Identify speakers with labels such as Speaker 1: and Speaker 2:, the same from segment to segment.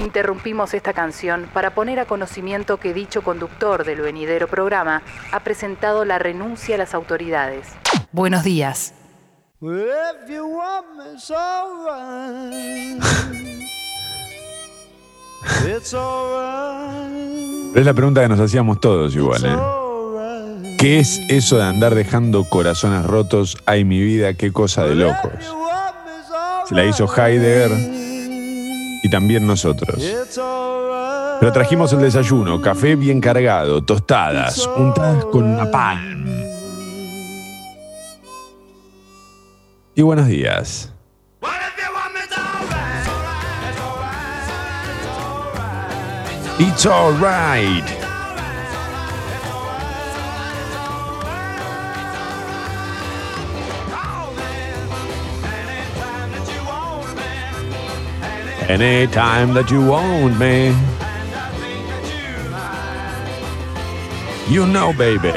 Speaker 1: Interrumpimos esta canción para poner a conocimiento que dicho conductor del venidero programa ha presentado la renuncia a las autoridades. Buenos días.
Speaker 2: Es la pregunta que nos hacíamos todos igual, ¿eh? ¿Qué es eso de andar dejando corazones rotos? Ay, mi vida, qué cosa de locos. Se la hizo Heidegger y también nosotros. Pero trajimos el desayuno, café bien cargado, tostadas, untadas con napalm. Y buenos días. It's alright. Anytime that you want me. You know, baby.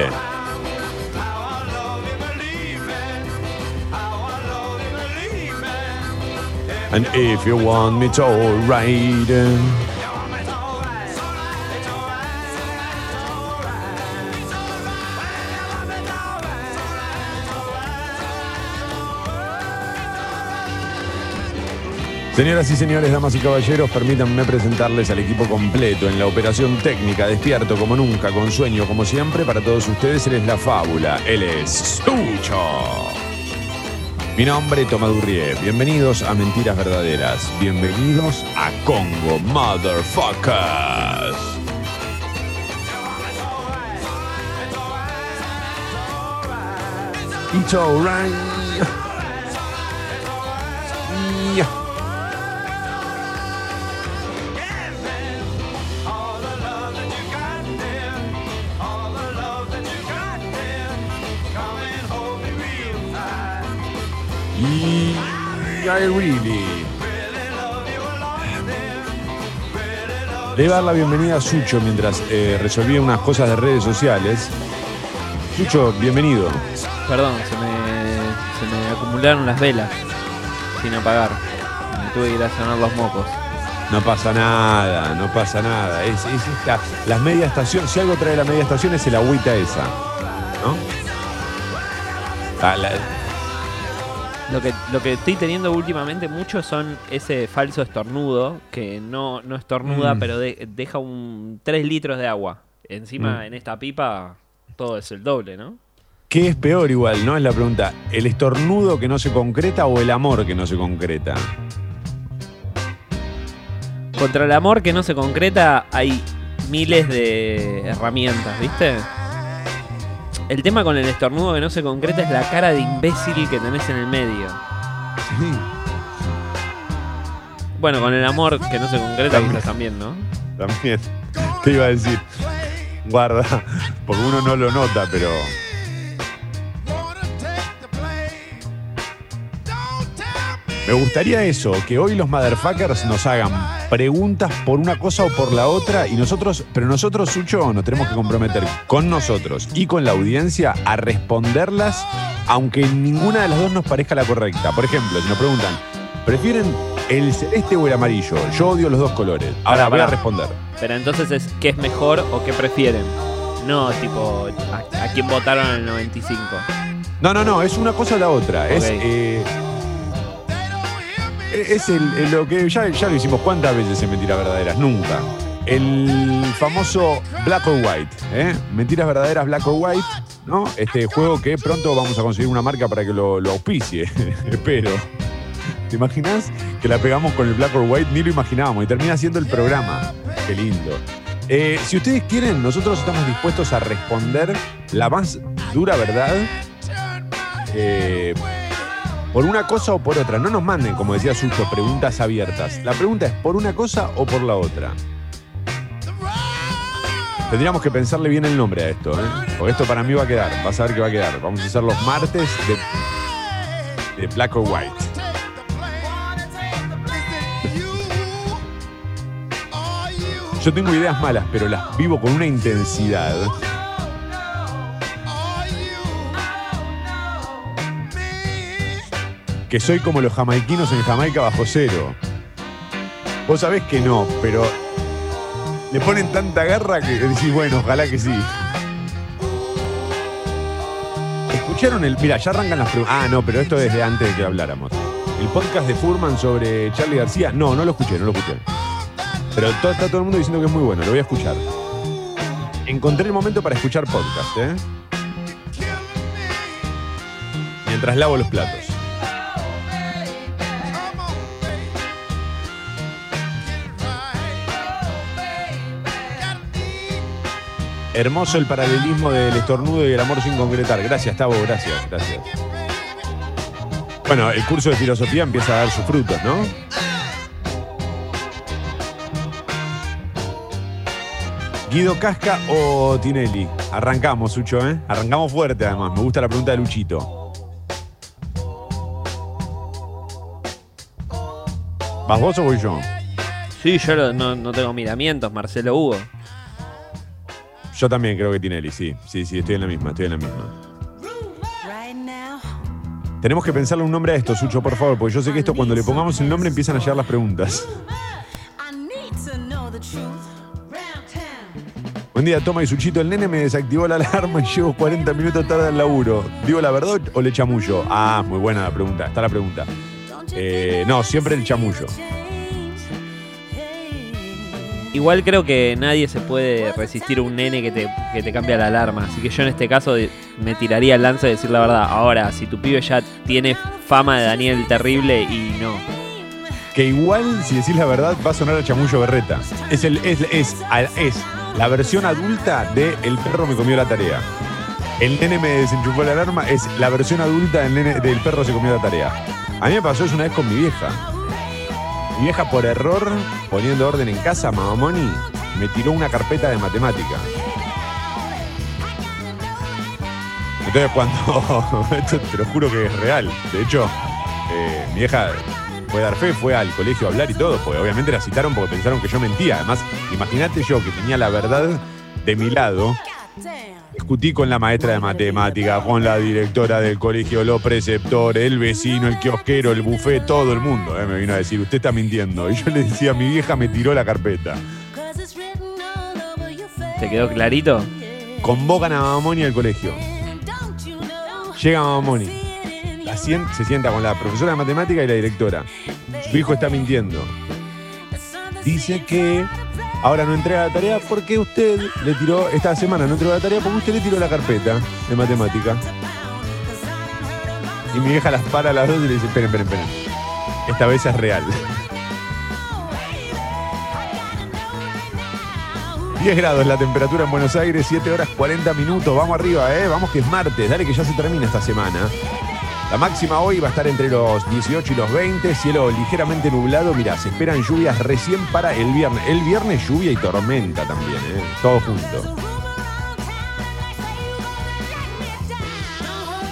Speaker 2: And if you want me, to alright. Señoras y señores, damas y caballeros, permítanme presentarles al equipo completo en la operación técnica, despierto como nunca, con sueño como siempre. Para todos ustedes, él es la fábula, él es Sucho. Mi nombre es Tomadurrie. Bienvenidos a Mentiras Verdaderas. Bienvenidos a Congo Motherfuckers. It's alright. Yeah. I really. Le iba a dar la bienvenida a Sucho mientras eh, resolvía unas cosas de redes sociales. Sucho, bienvenido.
Speaker 3: Perdón, se me, se me acumularon las velas sin apagar. Me tuve que ir a sonar los mocos.
Speaker 2: No pasa nada, no pasa nada. Es, es esta, las media estación, si algo trae la media estación es el agüita esa. ¿No? Ah, la-
Speaker 3: Lo que, lo que estoy teniendo últimamente mucho son ese falso estornudo que no, no estornuda,
Speaker 2: Mm.
Speaker 3: pero de- deja un 3 litros de agua. Encima
Speaker 2: Mm.
Speaker 3: en esta pipa todo es el doble, ¿no?
Speaker 2: ¿Qué es peor igual, no? Es la pregunta. ¿El estornudo que no se concreta o el amor que no se concreta?
Speaker 3: Contra el amor que no se concreta hay miles de herramientas, ¿viste? El tema con el estornudo que no se concreta es la cara de imbécil que tenés en el medio. Bueno, con el amor que no se concreta
Speaker 2: También.
Speaker 3: quizás también, ¿no?
Speaker 2: También. Te iba a decir. Guarda, porque uno no lo nota, pero. Me gustaría eso, que hoy los motherfuckers nos hagan preguntas por una cosa o por la otra y nosotros, pero nosotros, Sucho, nos tenemos que comprometer con nosotros y con la audiencia a responderlas, aunque ninguna de las dos nos parezca la correcta. Por ejemplo, si nos preguntan, ¿prefieren el celeste o el amarillo? Yo odio los dos colores. Ahora
Speaker 3: Pará,
Speaker 2: voy a responder.
Speaker 3: Pero entonces es qué es mejor o qué prefieren. No, tipo, a, a quién votaron en el 95.
Speaker 2: No, no, no, es una cosa o la otra. Es, eh, es el- lo que ya, ya lo hicimos cuántas veces en Mentiras Verdaderas, nunca. El famoso Black or White, ¿eh? Mentiras Verdaderas Black or White, ¿no? Este juego que pronto vamos a conseguir una marca para que lo, lo auspicie, espero. ¿Te imaginas que la pegamos con el Black or White? Ni lo imaginábamos y termina siendo el programa. Qué lindo. Eh, si ustedes quieren, nosotros estamos dispuestos a responder la más dura verdad eh, por una cosa o por otra. No nos manden, como decía Sucho, preguntas abiertas. La pregunta es por una cosa o por la otra. Tendríamos que pensarle bien el nombre a esto, ¿eh? Porque esto para mí va a quedar. Vas a ver que va a quedar. Vamos a hacer los martes de, de Black or White. Yo tengo ideas malas, pero las vivo con una intensidad. Que soy como los jamaiquinos en Jamaica bajo cero. Vos sabés que no, pero le ponen tanta garra que decís, bueno, ojalá que sí. ¿Escucharon el.? Mira, ya arrancan las preguntas. Ah, no, pero esto es desde antes de que habláramos. El podcast de Furman sobre Charlie García. No, no lo escuché, no lo escuché. Pero to- está todo el mundo diciendo que es muy bueno, lo voy a escuchar. Encontré el momento para escuchar podcast, ¿eh? Mientras lavo los platos. Hermoso el paralelismo del estornudo y el amor sin concretar. Gracias, Tavo, gracias, gracias. Bueno, el curso de filosofía empieza a dar sus frutos, ¿no? Guido Casca o Tinelli. Arrancamos, Sucho, ¿eh? Arrancamos fuerte, además. Me gusta la pregunta de Luchito. ¿Vas vos o voy yo?
Speaker 3: Sí, yo no, no tengo miramientos, Marcelo Hugo.
Speaker 2: Yo también creo que Tinelli, sí. Sí, sí, estoy en la misma, estoy en la misma. Tenemos que pensarle un nombre a esto, Sucho, por favor, porque yo sé que esto cuando le pongamos el nombre empiezan a llegar las preguntas. Buen día, toma y Suchito. El nene me desactivó la alarma y llevo 40 minutos tarde al laburo. ¿Digo la verdad o le chamullo? Ah, muy buena la pregunta. Está la pregunta. Eh, no, siempre el chamullo.
Speaker 3: Igual creo que nadie se puede resistir a un nene que te, que te cambia la alarma. Así que yo en este caso me tiraría el lance de decir la verdad. Ahora, si tu pibe ya tiene fama de Daniel terrible y no.
Speaker 2: Que igual, si decís la verdad, va a sonar a chamullo berreta. Es, el, es, es, es la versión adulta de El perro me comió la tarea. El nene me desenchufó la alarma es la versión adulta del, nene, del perro se comió la tarea. A mí me pasó eso una vez con mi vieja. Mi vieja por error, poniendo orden en casa, mamamoni, me tiró una carpeta de matemática. Entonces cuando, te lo juro que es real, de hecho, eh, mi vieja fue a dar fe, fue al colegio a hablar y todo, porque obviamente la citaron porque pensaron que yo mentía. Además, imagínate yo que tenía la verdad de mi lado. Discutí con la maestra de matemática, con la directora del colegio, los preceptores, el vecino, el kiosquero, el buffet, todo el mundo. eh, me vino a decir, usted está mintiendo. Y yo le decía, mi vieja me tiró la carpeta.
Speaker 3: ¿Te quedó clarito?
Speaker 2: Convocan a Mamoni al colegio. Llega Mamoni. La sien- se sienta con la profesora de matemática y la directora. Su hijo está mintiendo. Dice que ahora no entrega la tarea porque usted le tiró, esta semana no entregó la tarea porque usted le tiró la carpeta de matemática. Y mi vieja las para a las dos y le dice, esperen, esperen, esperen. Esta vez es real. 10 grados la temperatura en Buenos Aires, 7 horas 40 minutos. Vamos arriba, ¿eh? Vamos que es martes. Dale que ya se termina esta semana. La máxima hoy va a estar entre los 18 y los 20. Cielo ligeramente nublado. Mirá, se esperan lluvias recién para el viernes. El viernes lluvia y tormenta también, ¿eh? Todo junto.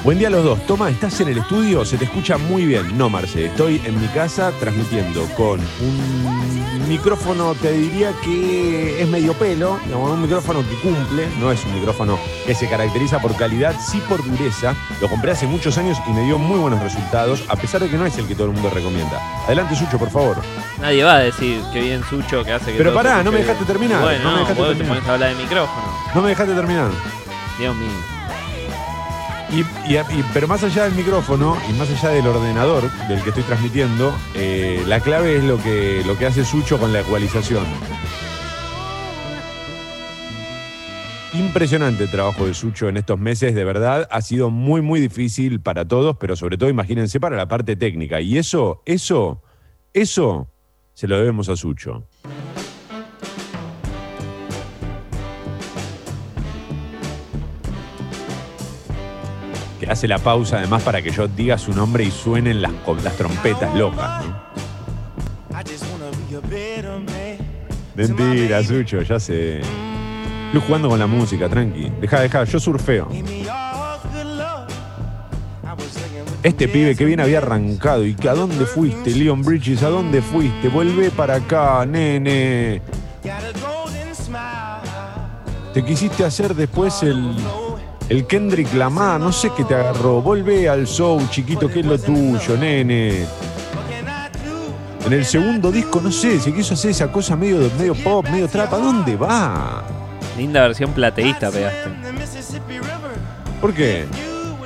Speaker 2: Buen día a los dos. Toma, ¿estás en el estudio? Se te escucha muy bien. No, Marce, estoy en mi casa transmitiendo con un micrófono, te diría que es medio pelo, digamos, un micrófono que cumple, no es un micrófono que se caracteriza por calidad, sí por dureza. Lo compré hace muchos años y me dio muy buenos resultados, a pesar de que no es el que todo el mundo recomienda. Adelante, Sucho, por favor.
Speaker 3: Nadie va a decir que bien Sucho que hace que
Speaker 2: Pero pará, no me dejaste
Speaker 3: bien.
Speaker 2: terminar,
Speaker 3: Bueno,
Speaker 2: no me dejaste
Speaker 3: vos
Speaker 2: terminar.
Speaker 3: hablar de micrófono.
Speaker 2: No me dejaste terminar.
Speaker 3: Dios mío.
Speaker 2: Y, pero más allá del micrófono y más allá del ordenador del que estoy transmitiendo, eh, la clave es lo que, lo que hace Sucho con la ecualización. Impresionante el trabajo de Sucho en estos meses, de verdad. Ha sido muy, muy difícil para todos, pero sobre todo, imagínense, para la parte técnica. Y eso, eso, eso se lo debemos a Sucho. Hace la pausa además para que yo diga su nombre y suenen las, las trompetas locas. ¿no? Mentira, Sucho, ya sé. Estoy jugando con la música, tranqui. Deja, deja, yo surfeo. Este pibe que bien había arrancado. ¿Y que a dónde fuiste, Leon Bridges? ¿A dónde fuiste? Vuelve para acá, nene. Te quisiste hacer después el, el Kendrick Lamar. No sé qué te agarró. Volvé al show, chiquito, que es lo tuyo, nene. En el segundo disco, no sé, se quiso hacer esa cosa medio, medio pop, medio trap. ¿A dónde va?
Speaker 3: Linda versión plateísta pegaste.
Speaker 2: ¿Por qué?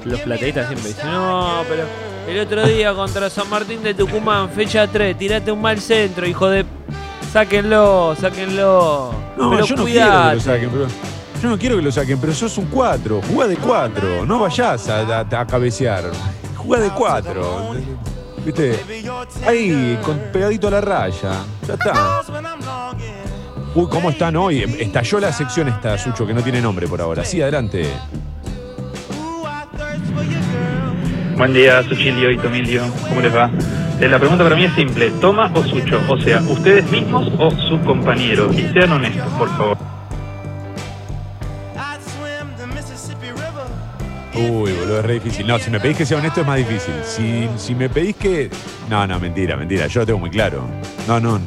Speaker 3: Los plateístas siempre dicen, no, pero el otro día contra San Martín de Tucumán, fecha 3, tirate un mal centro, hijo de... Sáquenlo, sáquenlo.
Speaker 2: No,
Speaker 3: pero
Speaker 2: yo no quiero que
Speaker 3: cuidate.
Speaker 2: lo saquen, pero. Yo no quiero que lo saquen, pero sos un 4. Jugá de 4. No vayas a, a- cabecear. Jugá de 4. ¿Viste? Ahí, con, pegadito a la raya. Ya está. Uy, ¿cómo están hoy? Estalló la sección esta, Sucho, que no tiene nombre por ahora. Sí, adelante.
Speaker 4: Buen día, Suchilio y Tomilio. ¿Cómo les va? Eh, la pregunta para mí es simple. ¿Toma o Sucho? O sea, ¿ustedes mismos o sus compañeros? Y sean honestos, por favor.
Speaker 2: Uy, boludo, es re difícil. No, si me pedís que sea honesto es más difícil. Si, si me pedís que. No, no, mentira, mentira. Yo lo tengo muy claro. No, no.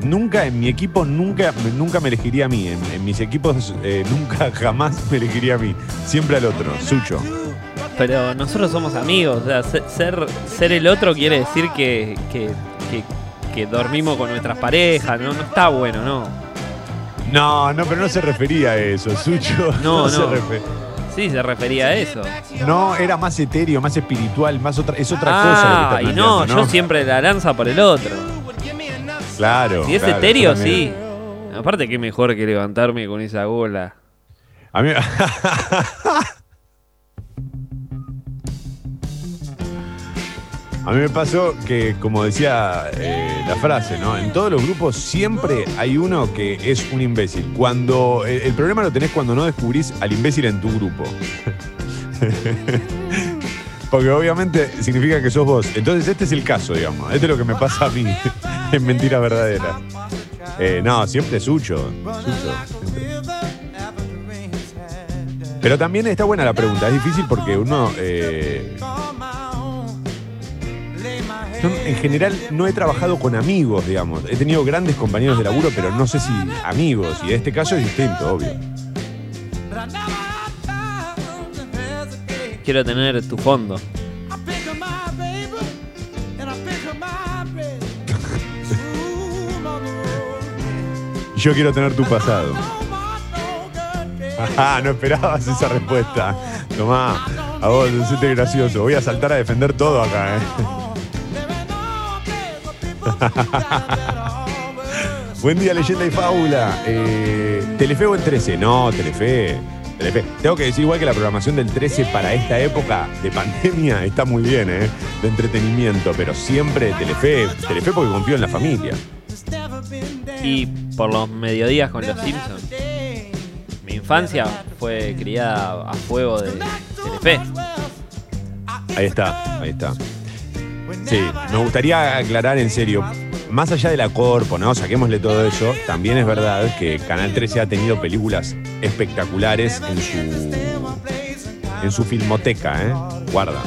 Speaker 2: Nunca en mi equipo, nunca, nunca me elegiría a mí. En, en mis equipos, eh, nunca, jamás me elegiría a mí. Siempre al otro, Sucho.
Speaker 3: Pero nosotros somos amigos, o sea, se- ser, ser el otro quiere decir que, que, que- que dormimos con nuestras parejas, ¿no? No está bueno, ¿no?
Speaker 2: No, no, pero no se refería a eso, Sucho.
Speaker 3: No,
Speaker 2: se
Speaker 3: no.
Speaker 2: refe-
Speaker 3: Sí, se refería a eso.
Speaker 2: No, era más etéreo, más espiritual, más otra, es otra cosa. lo que
Speaker 3: Ah, y no,
Speaker 2: planteando,
Speaker 3: yo siempre la lanza por el otro.
Speaker 2: Claro.
Speaker 3: Si es
Speaker 2: claro,
Speaker 3: etéreo, sí. Aparte, qué mejor que levantarme con esa gola.
Speaker 2: A mí. A mí me pasó que, como decía eh, la frase, ¿no? En todos los grupos siempre hay uno que es un imbécil. Cuando. El, el problema lo tenés cuando no descubrís al imbécil en tu grupo. Porque obviamente significa que sos vos. Entonces, este es el caso, digamos. Este es lo que me pasa a mí. en mentira verdadera. Eh, no, siempre Sucho. Sucho. Pero también está buena la pregunta. Es difícil porque uno. eh, yo en general no he trabajado con amigos, digamos. He tenido grandes compañeros de laburo, pero no sé si amigos. Y en este caso es distinto, obvio.
Speaker 3: Quiero tener tu fondo.
Speaker 2: Yo quiero tener tu pasado. Ajá, no esperabas esa respuesta. Tomá, a vos, hacete gracioso. Voy a saltar a defender todo acá, ¿eh? Buen día, leyenda y fábula. Eh, ¿Telefe o el 13? No, Telefe. Telefe. Tengo que decir igual que la programación del 13 para esta época de pandemia está muy bien, ¿eh? De entretenimiento, pero siempre Telefe. Telefe porque confío en la familia.
Speaker 3: Y por los mediodías con los Simpsons. Mi infancia fue criada a fuego de Telefe.
Speaker 2: Ahí está, ahí está. Sí, me gustaría aclarar en serio. Más allá de la corpo, ¿no? Saquémosle todo eso. También es verdad que Canal 13 ha tenido películas espectaculares en su. en su filmoteca, ¿eh? Guarda.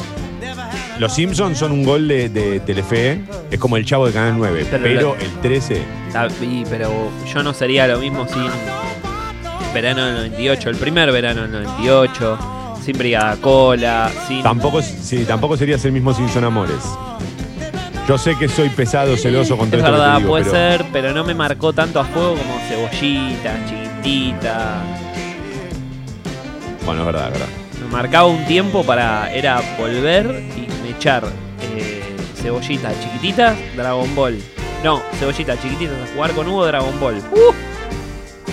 Speaker 2: Los Simpsons son un gol de, de Telefe, es como el chavo de Canal 9,
Speaker 3: Pero
Speaker 2: el 13.
Speaker 3: Ta- y- pero yo no sería lo mismo sin verano del 98, el primer verano del 98, sin Brigada Cola, sin...
Speaker 2: Tampoco, sí, tampoco serías el mismo Simpson Amores. Yo sé que soy pesado, celoso con todo
Speaker 3: Es
Speaker 2: esto que te
Speaker 3: verdad,
Speaker 2: digo,
Speaker 3: puede
Speaker 2: pero-
Speaker 3: ser, pero no me marcó tanto a fuego como Cebollita, Chiquitita.
Speaker 2: Bueno, es verdad, es verdad.
Speaker 3: Me marcaba un tiempo para... Era volver y me echar eh, Cebollita, Chiquititas, Dragon Ball. No, Cebollita, Chiquititas, a jugar con Hugo, Dragon Ball. ¡Uh!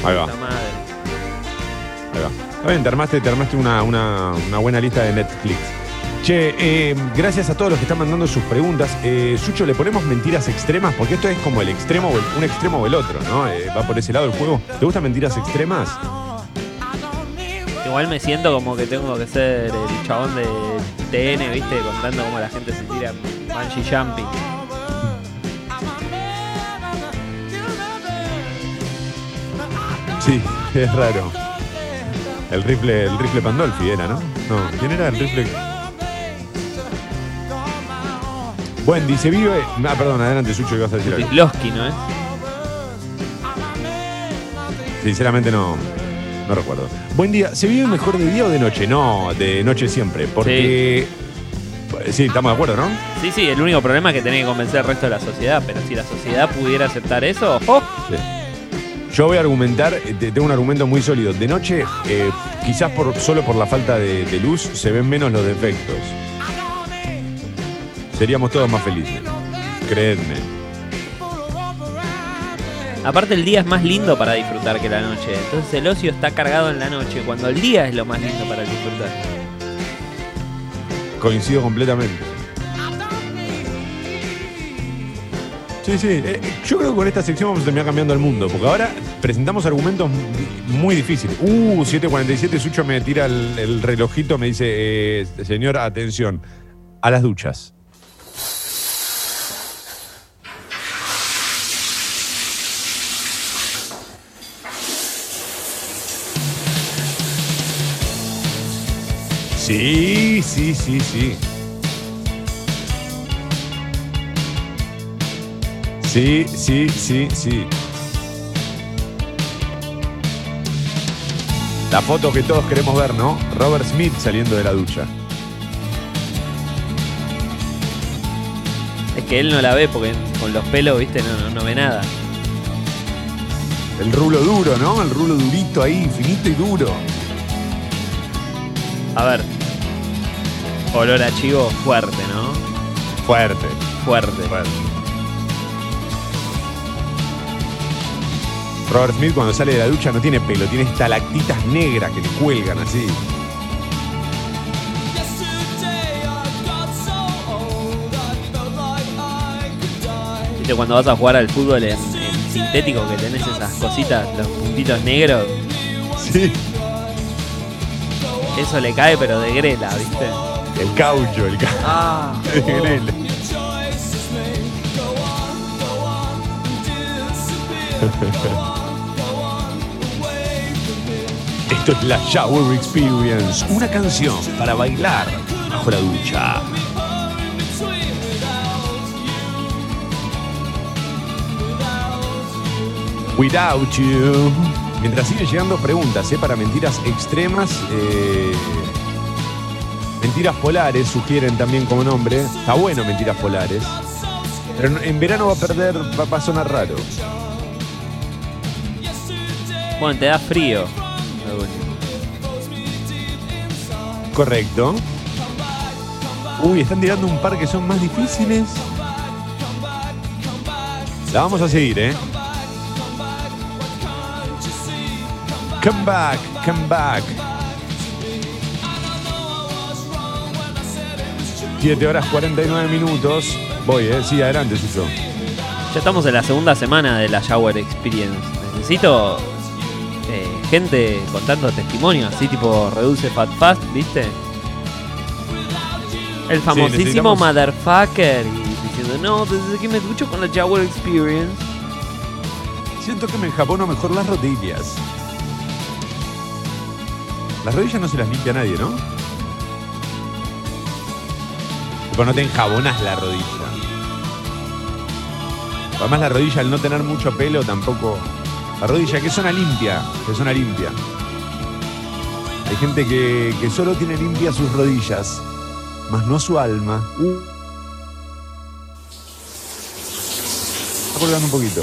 Speaker 2: Ahí va.
Speaker 3: La madre.
Speaker 2: Ahí va. Está bien, te armaste, te armaste una, una- una buena lista de Netflix. Che, eh, gracias a todos los que están mandando sus preguntas. Eh, Sucho, ¿le ponemos mentiras extremas? Porque esto es como el extremo, o el- un extremo o el otro, ¿no? Eh, va por ese lado el juego. ¿Te gustan mentiras extremas?
Speaker 3: Igual me siento como que tengo que ser el chabón de TN, ¿viste? Contando cómo la gente se tira bungee jumping.
Speaker 2: Sí, es raro. El rifle, el rifle Pandolfi era, ¿no? No, ¿quién era el rifle? Wendy, se vive. Ah, perdón, adelante, Sucho, que vas a decir algo.
Speaker 3: ¿no es?
Speaker 2: Sinceramente no, no recuerdo. Buen día. ¿Se vive mejor de día o de noche? No, de noche siempre. Porque Sí, estamos de acuerdo, ¿no?
Speaker 3: Sí, sí, el único problema es que tenés que convencer al resto de la sociedad, pero si la sociedad pudiera aceptar eso, ¡oh!
Speaker 2: Yo voy a argumentar, eh, te- tengo un argumento muy sólido. De noche, eh, quizás por, solo por la falta de, de luz, se ven menos los defectos. Seríamos todos más felices. Creedme.
Speaker 3: Aparte el día es más lindo para disfrutar que la noche. Entonces el ocio está cargado en la noche, cuando el día es lo más lindo para disfrutar.
Speaker 2: Coincido completamente. Sí, sí. eh, yo creo que con esta sección vamos a terminar cambiando el mundo, porque ahora presentamos argumentos muy difíciles. Uh, 7.47, Sucho me tira el, el relojito, me dice, eh, señor, atención, a las duchas. Sí, sí, sí, sí. Sí, sí, sí, sí. La foto que todos queremos ver, ¿no? Robert Smith saliendo de la ducha.
Speaker 3: Es que él no la ve porque con los pelos, viste, no, no, no ve nada.
Speaker 2: El rulo duro, ¿no? El rulo durito ahí, finito y duro.
Speaker 3: A ver. Olor a chivo fuerte, ¿no?
Speaker 2: Fuerte.
Speaker 3: Fuerte.
Speaker 2: Fuerte. Robert Smith cuando sale de la ducha no tiene pelo, tiene estalactitas negras que le cuelgan así.
Speaker 3: Viste, cuando vas a jugar al fútbol en, en sintético que tenés esas cositas, los puntitos negros,
Speaker 2: Sí.
Speaker 3: eso le cae pero de grela, ¿viste?
Speaker 2: El caucho, el caucho.
Speaker 3: Ah,
Speaker 2: Esto es la Shower Experience, una canción para bailar bajo la ducha. Without you. Mientras siguen llegando preguntas ¿eh? para mentiras extremas, eh, mentiras polares sugieren también como nombre. Está bueno mentiras polares. Pero en- verano va a perder, va, va a sonar raro.
Speaker 3: Bueno, te da frío.
Speaker 2: Correcto. Uy, están tirando un par que son más difíciles. La vamos a seguir, ¿eh? Come back, come back. Siete horas 49 minutos. Voy, ¿eh? Sí, adelante, Suso.
Speaker 3: Ya estamos en la segunda semana de la Shower Experience. Necesito eh, gente contando testimonios, así tipo Reduce Fat Fast, ¿viste? El famosísimo motherfucker y diciendo, no, desde que me ducho con la Shower Experience.
Speaker 2: Siento que me enjabono mejor las rodillas. Las rodillas no se las limpia nadie, ¿no? Tipo, no te enjabonas la rodilla. Además, la rodilla, al no tener mucho pelo, tampoco. La rodilla, que zona limpia, que zona limpia. Hay gente que, que solo tiene limpia sus rodillas, más no su alma. Uh. Está colgando un poquito.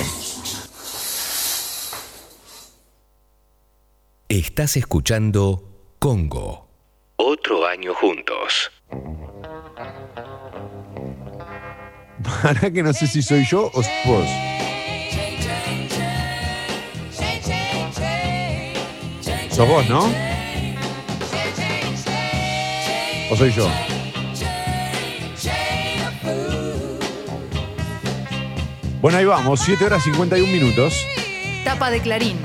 Speaker 5: Estás escuchando Congo. Otro año juntos.
Speaker 2: Para que no sé si soy yo o vos. Sos vos, ¿no? ¿O soy yo? Bueno, ahí vamos, 7 horas 51 minutos.
Speaker 1: Tapa de Clarín.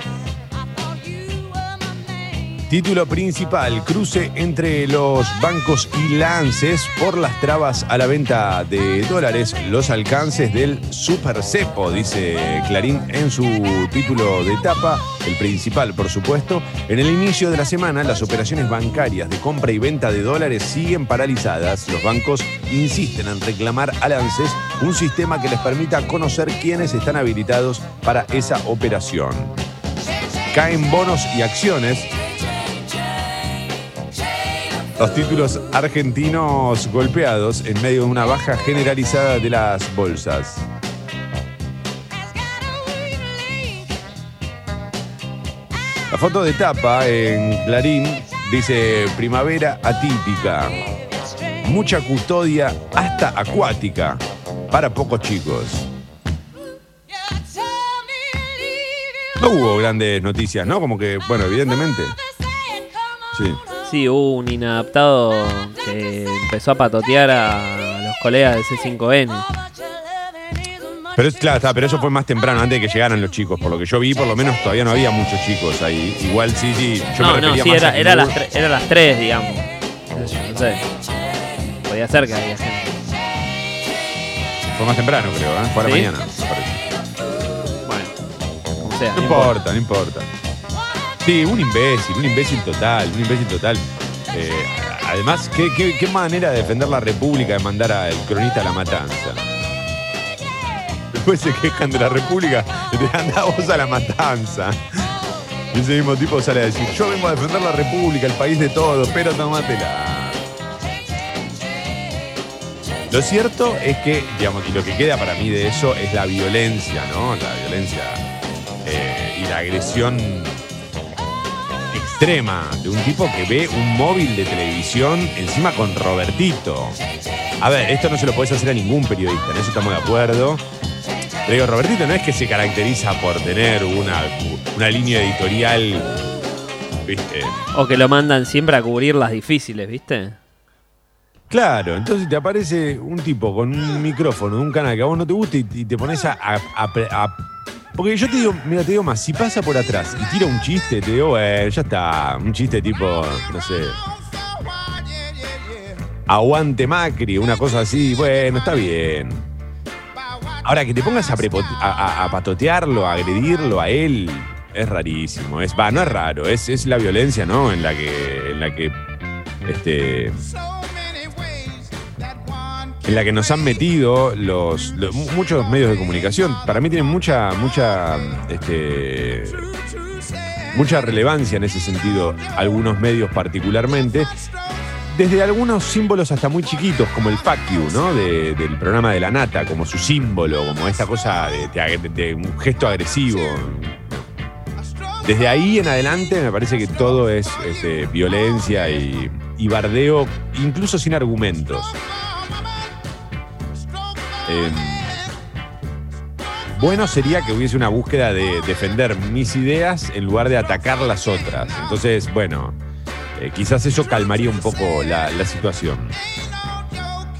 Speaker 2: Título principal, cruce entre los bancos y lances por las trabas a la venta de dólares, los alcances del super cepo, dice Clarín en su título de etapa, el principal por supuesto. En el inicio de la semana las operaciones bancarias de compra y venta de dólares siguen paralizadas. Los bancos insisten en reclamar a lances un sistema que les permita conocer quiénes están habilitados para esa operación. Caen bonos y acciones Los títulos argentinos golpeados en medio de una baja generalizada de las bolsas. La foto de tapa en Clarín dice primavera atípica. Mucha custodia hasta acuática para pocos chicos. No hubo grandes noticias, ¿no? Como que, bueno, evidentemente. Sí.
Speaker 3: Sí, hubo un inadaptado que empezó a patotear a los colegas de C5N.
Speaker 2: Pero es claro, está, pero eso fue más temprano, antes de que llegaran los chicos. Por lo que yo vi, por lo menos todavía no había muchos chicos ahí. Igual sí, sí. Yo me
Speaker 3: No, no,
Speaker 2: refería
Speaker 3: sí,
Speaker 2: más
Speaker 3: era,
Speaker 2: a
Speaker 3: era,
Speaker 2: no
Speaker 3: las tre- era las 3, digamos. No sé. Podía ser que había gente.
Speaker 2: Fue más temprano, creo, ¿eh? Fue a la
Speaker 3: ¿Sí?
Speaker 2: mañana, me parece.
Speaker 3: Bueno, como sea.
Speaker 2: No importa, no importa. Sí, un imbécil, un imbécil total, un imbécil total. Eh, además, ¿qué, manera de defender la República de mandar al cronista a la matanza? Después se quejan de la República, de anda vos a la matanza. Y ese mismo tipo sale a decir, yo vengo a defender la República, el país de todos, pero tomátela. Lo cierto es que, digamos, y lo que queda para mí de eso es la violencia, ¿no? La violencia eh, y la agresión extrema de un tipo que ve un móvil de televisión encima con Robertito. A ver, esto no se lo podés hacer a ningún periodista, en eso estamos de acuerdo. Pero digo, Robertito no es que se caracteriza por tener una, una línea editorial, ¿viste?
Speaker 3: O que lo mandan siempre a cubrir las difíciles, ¿viste?
Speaker 2: Claro, entonces te aparece un tipo con un micrófono de un canal que a vos no te gusta y, y te pones a, a- a- a- Porque yo te digo, mira, te digo más, si pasa por atrás y tira un chiste, te digo, bueno, ya está, un chiste tipo, no sé. Aguante Macri, una cosa así, bueno, está bien. Ahora, que te pongas a, patotearlo, a agredirlo a él, es rarísimo. Es, va, no es raro, es, es la violencia, ¿no? En la que, en la que este, en la que nos han metido los, los- mu- muchos medios de comunicación. Para mí tienen mucha, mucha, este, mucha relevancia en ese sentido, algunos medios particularmente. Desde algunos símbolos hasta muy chiquitos, como el you, ¿no? De- del programa de la nata, como su símbolo, como esta cosa de un gesto agresivo. Desde ahí en adelante me parece que todo es este, violencia y, y bardeo, incluso sin argumentos. Em, bueno sería que hubiese una búsqueda de defender mis ideas en lugar de atacar las otras. Entonces, bueno, eh, quizás eso calmaría un poco la, situación.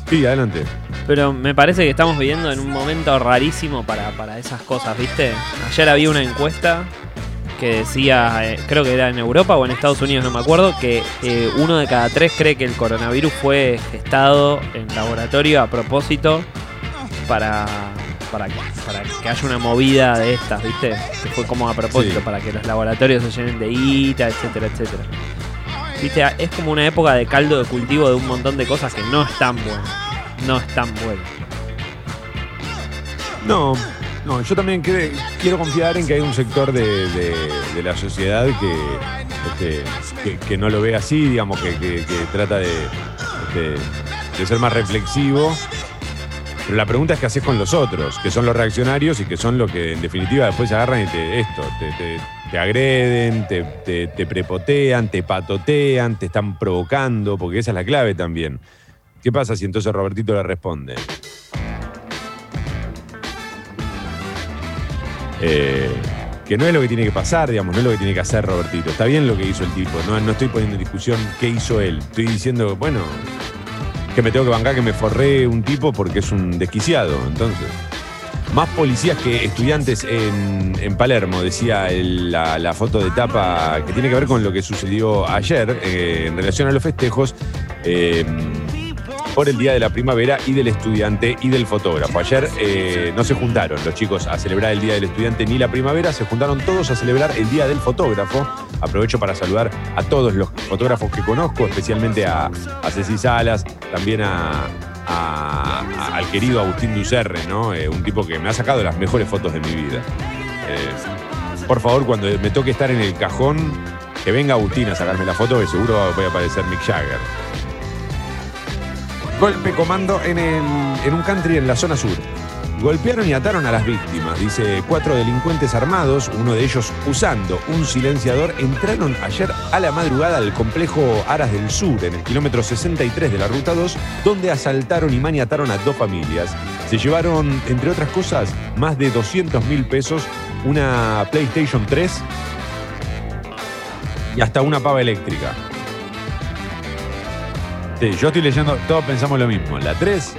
Speaker 2: Sí, adelante.
Speaker 3: Pero me parece que estamos viviendo en un momento rarísimo para, para esas cosas, ¿viste? Ayer había una encuesta que decía, eh, creo que era en Europa o en Estados Unidos, no me acuerdo, que eh, uno de cada tres cree que el coronavirus fue gestado en laboratorio a propósito para, para, que, para que haya una movida de estas, ¿viste? Que fue como a propósito,
Speaker 2: Sí.
Speaker 3: para que los laboratorios se llenen de guita, etcétera, etcétera. ¿Viste? Es como una época de caldo de cultivo de un montón de cosas que no están buenas. No están buenas.
Speaker 2: No, no, yo también cre- quiero confiar en que hay un sector de, de- de la sociedad que, este, que, que no lo ve así, digamos, que, que- que trata de, este, de ser más reflexivo. Pero la pregunta es qué haces con los otros, que son los reaccionarios y que son los que en definitiva después agarran y te, esto, te, agreden, te, te- te prepotean, te patotean, te están provocando, porque esa es la clave también. ¿Qué pasa si entonces Robertito le responde? Eh, que no es lo que tiene que pasar, digamos, no es lo que tiene que hacer Robertito. Está bien lo que hizo el tipo, no, no estoy poniendo en discusión qué hizo él. Estoy diciendo, bueno, que me tengo que bancar que me forré un tipo porque es un desquiciado. Entonces, más policías que estudiantes en, en Palermo, decía la foto de tapa que tiene que ver con lo que sucedió ayer eh, en relación a los festejos. eh, por el Día de la Primavera y del Estudiante y del Fotógrafo. Ayer eh, no se juntaron los chicos a celebrar el Día del Estudiante ni la Primavera, se juntaron todos a celebrar el Día del Fotógrafo. Aprovecho para saludar a todos los fotógrafos que conozco, especialmente a, a Ceci Salas, también a, a- a- al querido Agustín Ducerre, ¿no? Eh, un tipo que me ha sacado las mejores fotos de mi vida. Eh, por favor, cuando me toque estar en el cajón, Que venga Agustín a sacarme la foto, que seguro voy a aparecer Mick Jagger. Golpe comando en, el- en un country en la zona sur. Golpearon y ataron a las víctimas. Dice, cuatro delincuentes armados, uno de ellos usando un silenciador, entraron ayer a la madrugada al complejo Aras del Sur, en el kilómetro 63 de la Ruta 2, donde asaltaron y maniataron a dos familias. Se llevaron, entre otras cosas, más de 200 mil pesos, una PlayStation 3 y hasta una pava eléctrica. Sí, yo estoy leyendo, todos pensamos lo mismo. La 3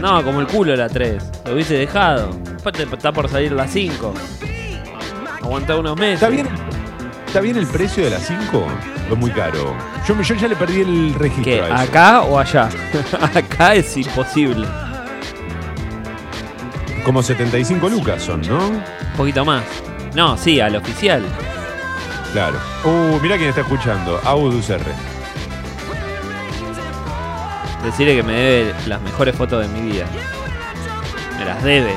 Speaker 3: No, como el culo la 3. Lo hubiese dejado. Aparte está por salir la 5. Aguantá unos meses.
Speaker 2: ¿Está bien, ¿Está bien el precio de la 5? O es muy caro. Yo, me- yo ya le perdí el registro
Speaker 3: ¿Qué?
Speaker 2: a eso.
Speaker 3: ¿Acá o allá? Acá es imposible.
Speaker 2: Como 75 lucas son, ¿no?
Speaker 3: Un poquito más. No, sí, al oficial.
Speaker 2: Claro. Uh, mira quién está escuchando. Audus R.
Speaker 3: Decirle que me debe las mejores fotos de mi vida. Me las debe.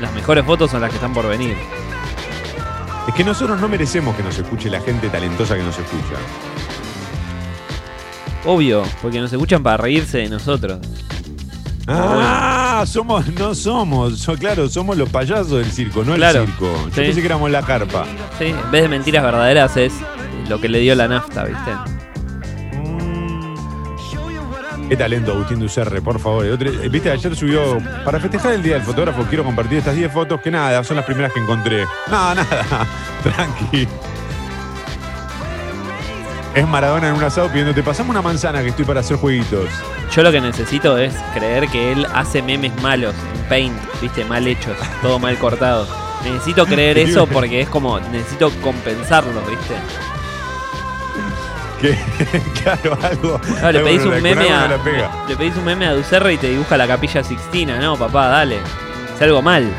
Speaker 3: Las mejores fotos son las que están por venir.
Speaker 2: Es que nosotros no merecemos que nos escuche la gente talentosa que nos escucha.
Speaker 3: Obvio, porque nos escuchan para reírse de nosotros.
Speaker 2: Ah, somos, no somos, so- claro, somos los payasos del circo, no
Speaker 3: Claro.
Speaker 2: el circo. Yo
Speaker 3: Sí.
Speaker 2: pensé que éramos la carpa.
Speaker 3: Sí, en vez de mentiras verdaderas es lo que le dio la nafta, ¿viste?
Speaker 2: Qué talento, Agustín Ducerre, por favor. El otro- eh, Viste, ayer subió, para festejar el Día del Fotógrafo, quiero compartir estas 10 fotos que nada, son las primeras que encontré. No, nada, tranqui. Es Maradona en un asado pidiéndote, pasame una manzana que estoy para hacer jueguitos.
Speaker 3: Yo lo que necesito es creer que él hace memes malos en Paint, ¿viste? Mal hechos, todo mal cortado. Necesito creer eso porque es como, necesito compensarlo, ¿viste?
Speaker 2: Que, claro, algo.
Speaker 3: No, le pedís un meme a. Le pedís un meme a Ducerre y te dibuja la capilla Sixtina, no, papá, dale. Es algo mal.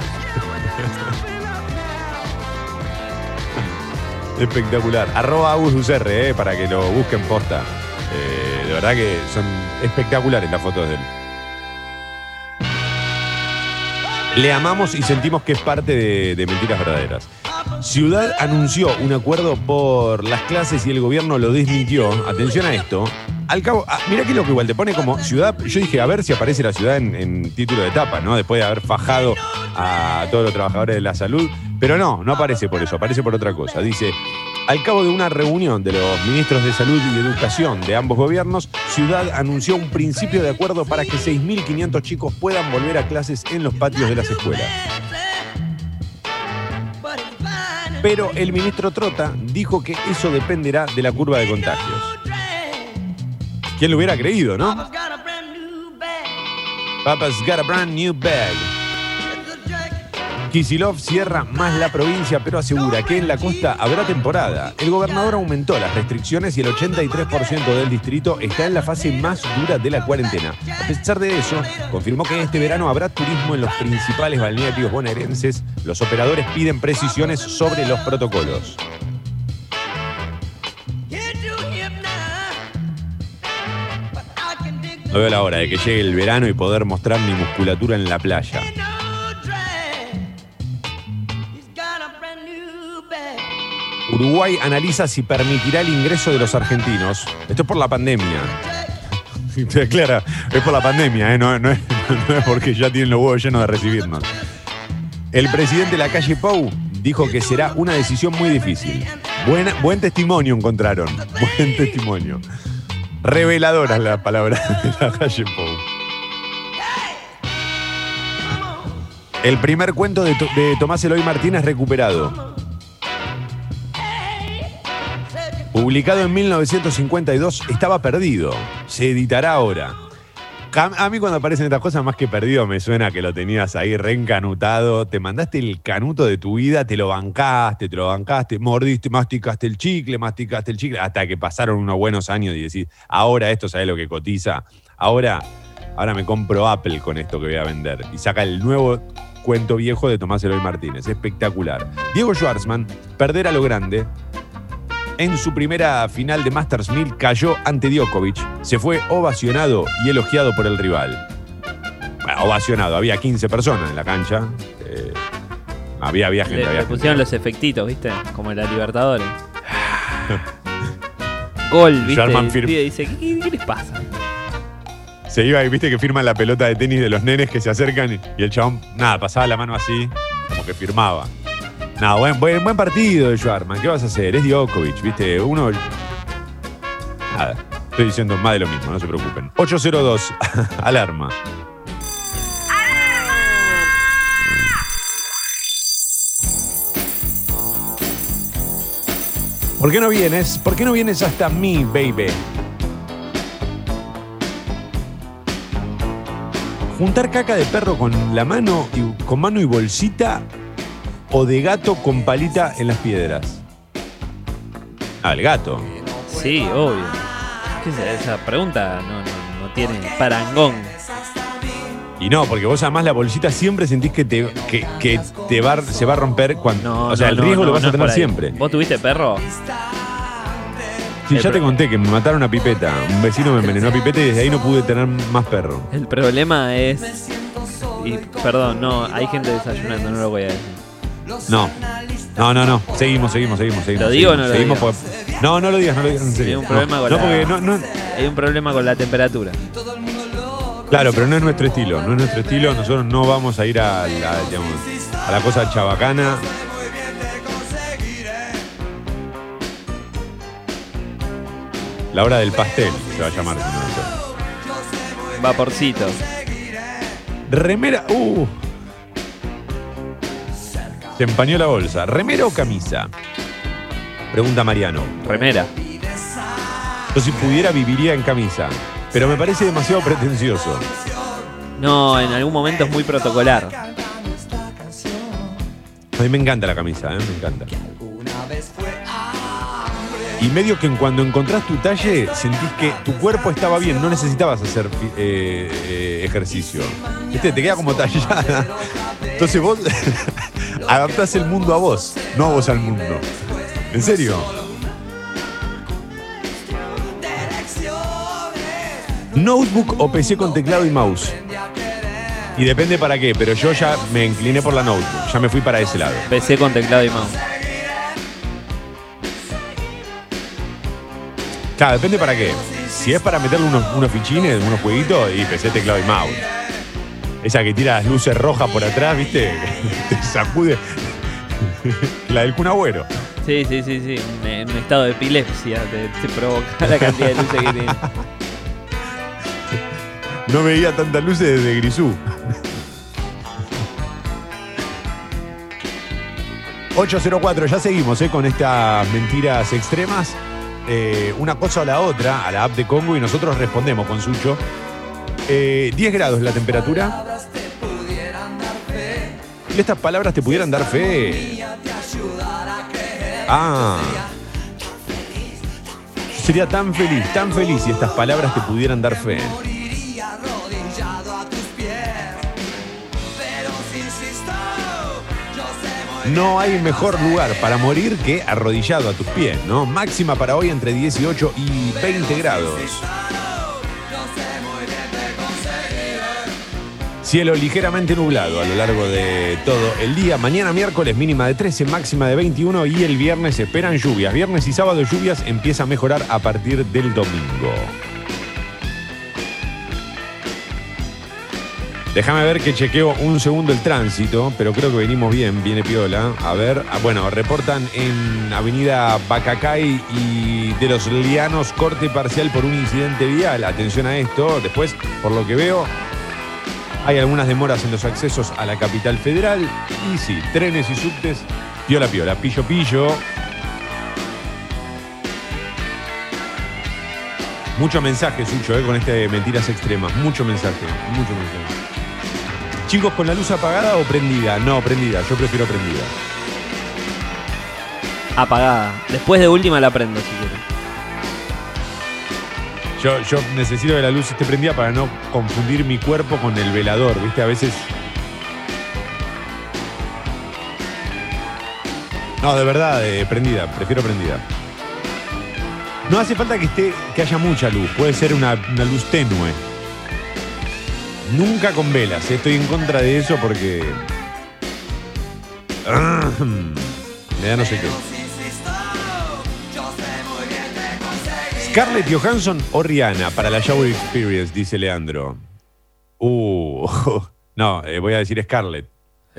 Speaker 2: Espectacular. Arroba Agus eh, para que lo busquen posta. Eh, de verdad que son espectaculares las fotos de él. Le amamos y sentimos que es parte de Mentiras Verdaderas. Ciudad anunció un acuerdo por las clases y el gobierno lo desmintió. Atención a esto. Al cabo, ah, mira que lo que igual te pone como ciudad. Yo dije, a ver si aparece la ciudad en, en título de etapa, ¿no? Después de haber fajado a todos los trabajadores de la salud. Pero no, no aparece por eso, aparece por otra cosa. Dice, al cabo de una reunión de los ministros de Salud y Educación de ambos gobiernos, Ciudad anunció un principio de acuerdo para que 6.500 chicos puedan volver a clases en los patios de las escuelas. Pero el ministro Trota dijo que eso dependerá de la curva de contagios. ¿Quién lo hubiera creído, no? Papa's got a brand new bag. Kisilov cierra más la provincia, pero asegura que en la costa habrá temporada. El gobernador aumentó las restricciones y el 83% del distrito está en la fase más dura de la cuarentena. A pesar de eso, confirmó que este verano habrá turismo en los principales balnearios bonaerenses. Los operadores piden precisiones sobre los protocolos. No veo la hora de que llegue el verano y poder mostrar mi musculatura en la playa. Uruguay analiza si permitirá el ingreso de los argentinos. Esto es por la pandemia. Te aclara, es por la pandemia, ¿eh? no, es, porque ya tienen los huevos llenos de recibirnos. El presidente de la calle Pou dijo que será una decisión muy difícil. Buen testimonio encontraron. Buen testimonio. Reveladoras las palabras de la calle Pou. El primer cuento de, de Tomás Eloy Martínez recuperado. Publicado en 1952, estaba perdido. Se editará ahora. A mí cuando aparecen estas cosas, más que perdido, me suena que lo tenías ahí reencanutado. Te mandaste el canuto de tu vida, te lo bancaste, te lo bancaste, mordiste, masticaste el chicle, masticaste el chicle, hasta que pasaron unos buenos años y decís, ahora esto sabes lo que cotiza. Ahora, ahora me compro Apple con esto que voy a vender. Y saca el nuevo cuento viejo de Tomás Eloy Martínez. Espectacular. Diego Schwartzman, perder a lo grande, en su primera final de Masters 1000 cayó ante Djokovic. Se fue ovacionado y elogiado por el rival. ovacionado. Había 15 personas en la cancha. Eh, había, había gente,
Speaker 3: Le,
Speaker 2: había
Speaker 3: le
Speaker 2: gente.
Speaker 3: pusieron los efectitos, ¿viste? Como en la Libertadores. Gol, ¿viste? Pibe dice, ¿qué, qué- qué les pasa?
Speaker 2: Se iba y viste que firman la pelota de tenis de los nenes que se acercan y, y el chabón, nada, pasaba la mano así, como que firmaba. Buen, buen, buen partido de Schwarman. ¿Qué vas a hacer? Es Djokovic, viste. Uno. Nada, estoy diciendo más de lo mismo, no se preocupen. 802, alarma. ¿Por qué no vienes? ¿Por qué no vienes hasta mí, baby? Juntar caca de perro con la mano y con mano y bolsita o de gato con palita en las piedras. Ah, el gato.
Speaker 3: Sí, obvio. ¿Qué es esa pregunta? No, no, no tiene parangón.
Speaker 2: Y no, porque vos además la bolsita siempre sentís que te, que, que te va, se va a romper cuando.
Speaker 3: No,
Speaker 2: o sea, el riesgo lo vas a tener siempre.
Speaker 3: ¿Vos tuviste perro?
Speaker 2: Sí,
Speaker 3: el
Speaker 2: ya te conté que me mataron a pipeta. Un vecino me envenenó a pipeta y desde ahí no pude tener más perro.
Speaker 3: El problema es. Y, perdón, no, hay gente desayunando, no lo voy a decir.
Speaker 2: No. No, no, no. Seguimos, seguimos, seguimos, seguimos.
Speaker 3: ¿Lo digo o no lo
Speaker 2: seguimos
Speaker 3: digo?
Speaker 2: porque- No, no lo digas, no lo digas en serio.
Speaker 3: Hay un problema
Speaker 2: no,
Speaker 3: con
Speaker 2: no,
Speaker 3: la-
Speaker 2: porque no, no-
Speaker 3: Hay un problema con la temperatura.
Speaker 2: Claro, pero no es nuestro estilo, no es nuestro estilo. Nosotros no vamos a ir a la, digamos, a la cosa chabacana. La hora del pastel se va a llamar. si.
Speaker 3: Vaporcito.
Speaker 2: Remera. Uh. Se empañó la bolsa. ¿Remera o camisa? Pregunta Mariano.
Speaker 3: Remera.
Speaker 2: Yo si pudiera viviría en camisa. Pero me parece demasiado pretencioso.
Speaker 3: No, en algún momento es muy protocolar.
Speaker 2: A mí me encanta la camisa, ¿eh? me encanta. Y medio que cuando encontrás tu talle, sentís que tu cuerpo estaba bien, no necesitabas hacer eh, eh, ejercicio. ¿Viste? Te queda como tallada. Entonces vos adaptás el mundo a vos, no a vos al mundo. ¿En serio? Notebook o PC con teclado y mouse. Y depende para qué, pero yo ya me incliné por la notebook, ya me fui para ese lado.
Speaker 3: PC con teclado y mouse.
Speaker 2: Claro, depende para qué. Si es para meterle unos, unos fichines, unos jueguitos, y PC, teclado y mouse. Esa que tira las luces rojas por atrás, ¿viste? Te sacude. La del Kun Agüero.
Speaker 3: Sí, sí, sí, sí. En un estado de epilepsia te, te provoca la cantidad de luces que tiene.
Speaker 2: No veía tantas luces desde Grisú. 804, ya seguimos ¿eh? con estas mentiras extremas. Eh, una cosa o la otra a la app de Congo y nosotros respondemos con Sucho. Eh, 10 grados la temperatura. Y estas palabras te pudieran dar fe. Ah. Sería tan feliz, tan feliz si estas palabras te pudieran dar fe. No hay mejor lugar para morir que arrodillado a tus pies, ¿no? Máxima para hoy entre 18 y 20 grados. Cielo ligeramente nublado a lo largo de todo el día. Mañana miércoles mínima de 13, máxima de 21 y el viernes esperan lluvias. Viernes y sábado lluvias empieza a mejorar a partir del domingo. Déjame ver que chequeo un segundo el tránsito, pero creo que venimos bien, viene piola. A ver, ah, bueno, reportan en Avenida Bacacay y de los Lianos corte parcial por un incidente vial. Atención a esto. Después, por lo que veo, hay algunas demoras en los accesos a la capital federal. Y sí, trenes y subtes, piola piola, pillo pillo. Mucho mensaje, Sucho, eh, con este Mentiras Extremas. Mucho mensaje, mucho mensaje. Chicos, ¿con la luz apagada o prendida? No, prendida. Yo prefiero prendida.
Speaker 3: Apagada. Después de última la prendo si quieres.
Speaker 2: Yo, necesito que la luz esté prendida para no confundir mi cuerpo con el velador, ¿viste? A veces. No, de verdad, eh, prendida. Prefiero prendida. No hace falta que esté, que haya mucha luz. Puede ser una, una luz tenue. Nunca con velas. eh. Estoy en contra de eso porque. Me da no sé qué. Scarlett Johansson o Rihanna para la Shower Experience, dice Leandro. Uh, no, eh, voy a decir Scarlett.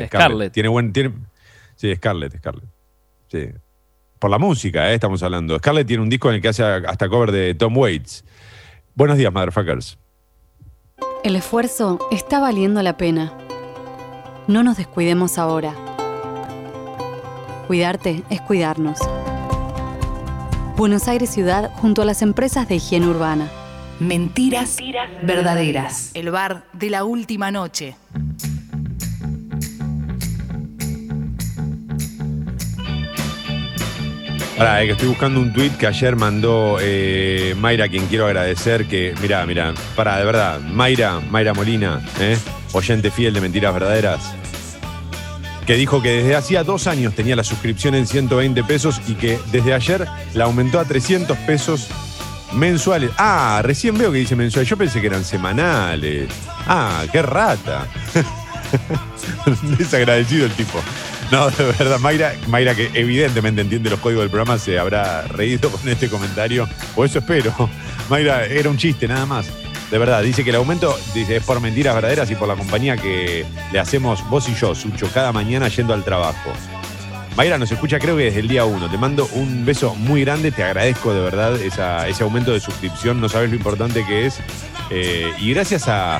Speaker 3: Scarlett.
Speaker 2: Tiene buen. Tiene, sí, Scarlett, Scarlett. Sí. Por la música, eh, estamos hablando. Scarlett tiene un disco en el que hace hasta cover de Tom Waits. Buenos días, motherfuckers.
Speaker 6: El esfuerzo está valiendo la pena. No nos descuidemos ahora. Cuidarte es cuidarnos. Buenos Aires Ciudad junto a las empresas de higiene urbana.
Speaker 1: Mentiras, verdaderas. El bar de la última noche.
Speaker 2: Pará, eh, que estoy buscando un tweet que ayer mandó eh, Mayra, a quien quiero agradecer, que, mirá, mirá, pará, de verdad, Mayra, Mayra Molina, eh, oyente fiel de Mentiras Verdaderas, que dijo que desde hacía dos años tenía la suscripción en 120 pesos y que desde ayer la aumentó a 300 pesos mensuales. Ah, recién veo que dice mensuales, yo pensé que eran semanales. Ah, qué rata. Desagradecido el tipo. No, de verdad, Mayra, Mayra, que evidentemente entiende los códigos del programa, se habrá reído con este comentario, o eso espero. Mayra, era un chiste nada más. De verdad, dice que el aumento dice, es por mentiras verdaderas y por la compañía que le hacemos vos y yo, Sucho, cada mañana yendo al trabajo. Mayra nos escucha creo que desde el día uno. Te mando un beso muy grande, te agradezco de verdad ese aumento de suscripción, no sabes lo importante que es. Eh, y gracias a,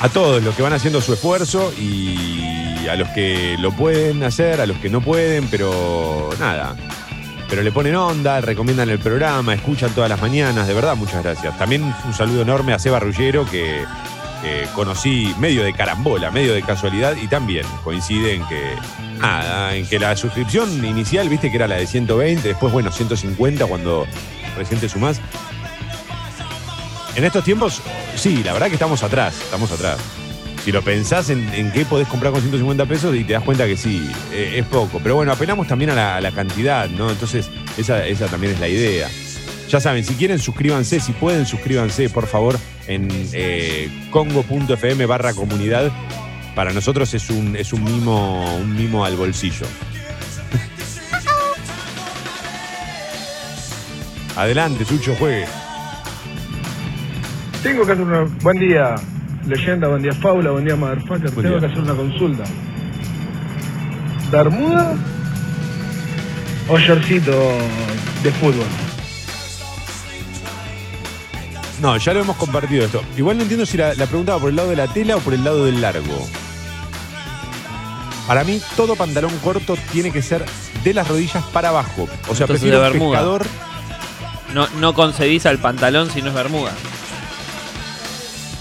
Speaker 2: a todos los que van haciendo su esfuerzo y a los que lo pueden hacer, a los que no pueden, pero nada. Pero le ponen onda, recomiendan el programa, escuchan todas las mañanas, de verdad, muchas gracias. También un saludo enorme a Seba Rullero, que, conocí medio de carambola, medio de casualidad, y también coincide en que, en que la suscripción inicial, viste que era la de 120, después, bueno, 150 cuando recién te sumás. En estos tiempos, sí, la verdad que estamos atrás, estamos atrás. Si lo pensás en, qué podés comprar con 150 pesos y te das cuenta que sí, eh, es poco. Pero bueno, apelamos también a la, cantidad, ¿no? Entonces, esa, esa también es la idea. Ya saben, si quieren, suscríbanse, si pueden, suscríbanse, por favor, en eh, congo.fm barra comunidad. Para nosotros es un, es un mimo, un mimo al bolsillo. Adelante, Sucho, juegue.
Speaker 7: Tengo que hacer una. Buen día, leyenda, buen día, Faula, buen día, Motherfucker.
Speaker 2: Buen
Speaker 7: Tengo
Speaker 2: día.
Speaker 7: que hacer una consulta. ¿Bermuda o shortcito de fútbol?
Speaker 2: No, ya lo hemos compartido esto. Igual no entiendo si la, la pregunta va por el lado de la tela o por el lado del largo. Para mí, todo pantalón corto tiene que ser de las rodillas para abajo. O sea,
Speaker 3: Entonces
Speaker 2: prefiero
Speaker 3: de
Speaker 2: un
Speaker 3: bermuda.
Speaker 2: pescador.
Speaker 3: No, no concebís al pantalón si no es bermuda.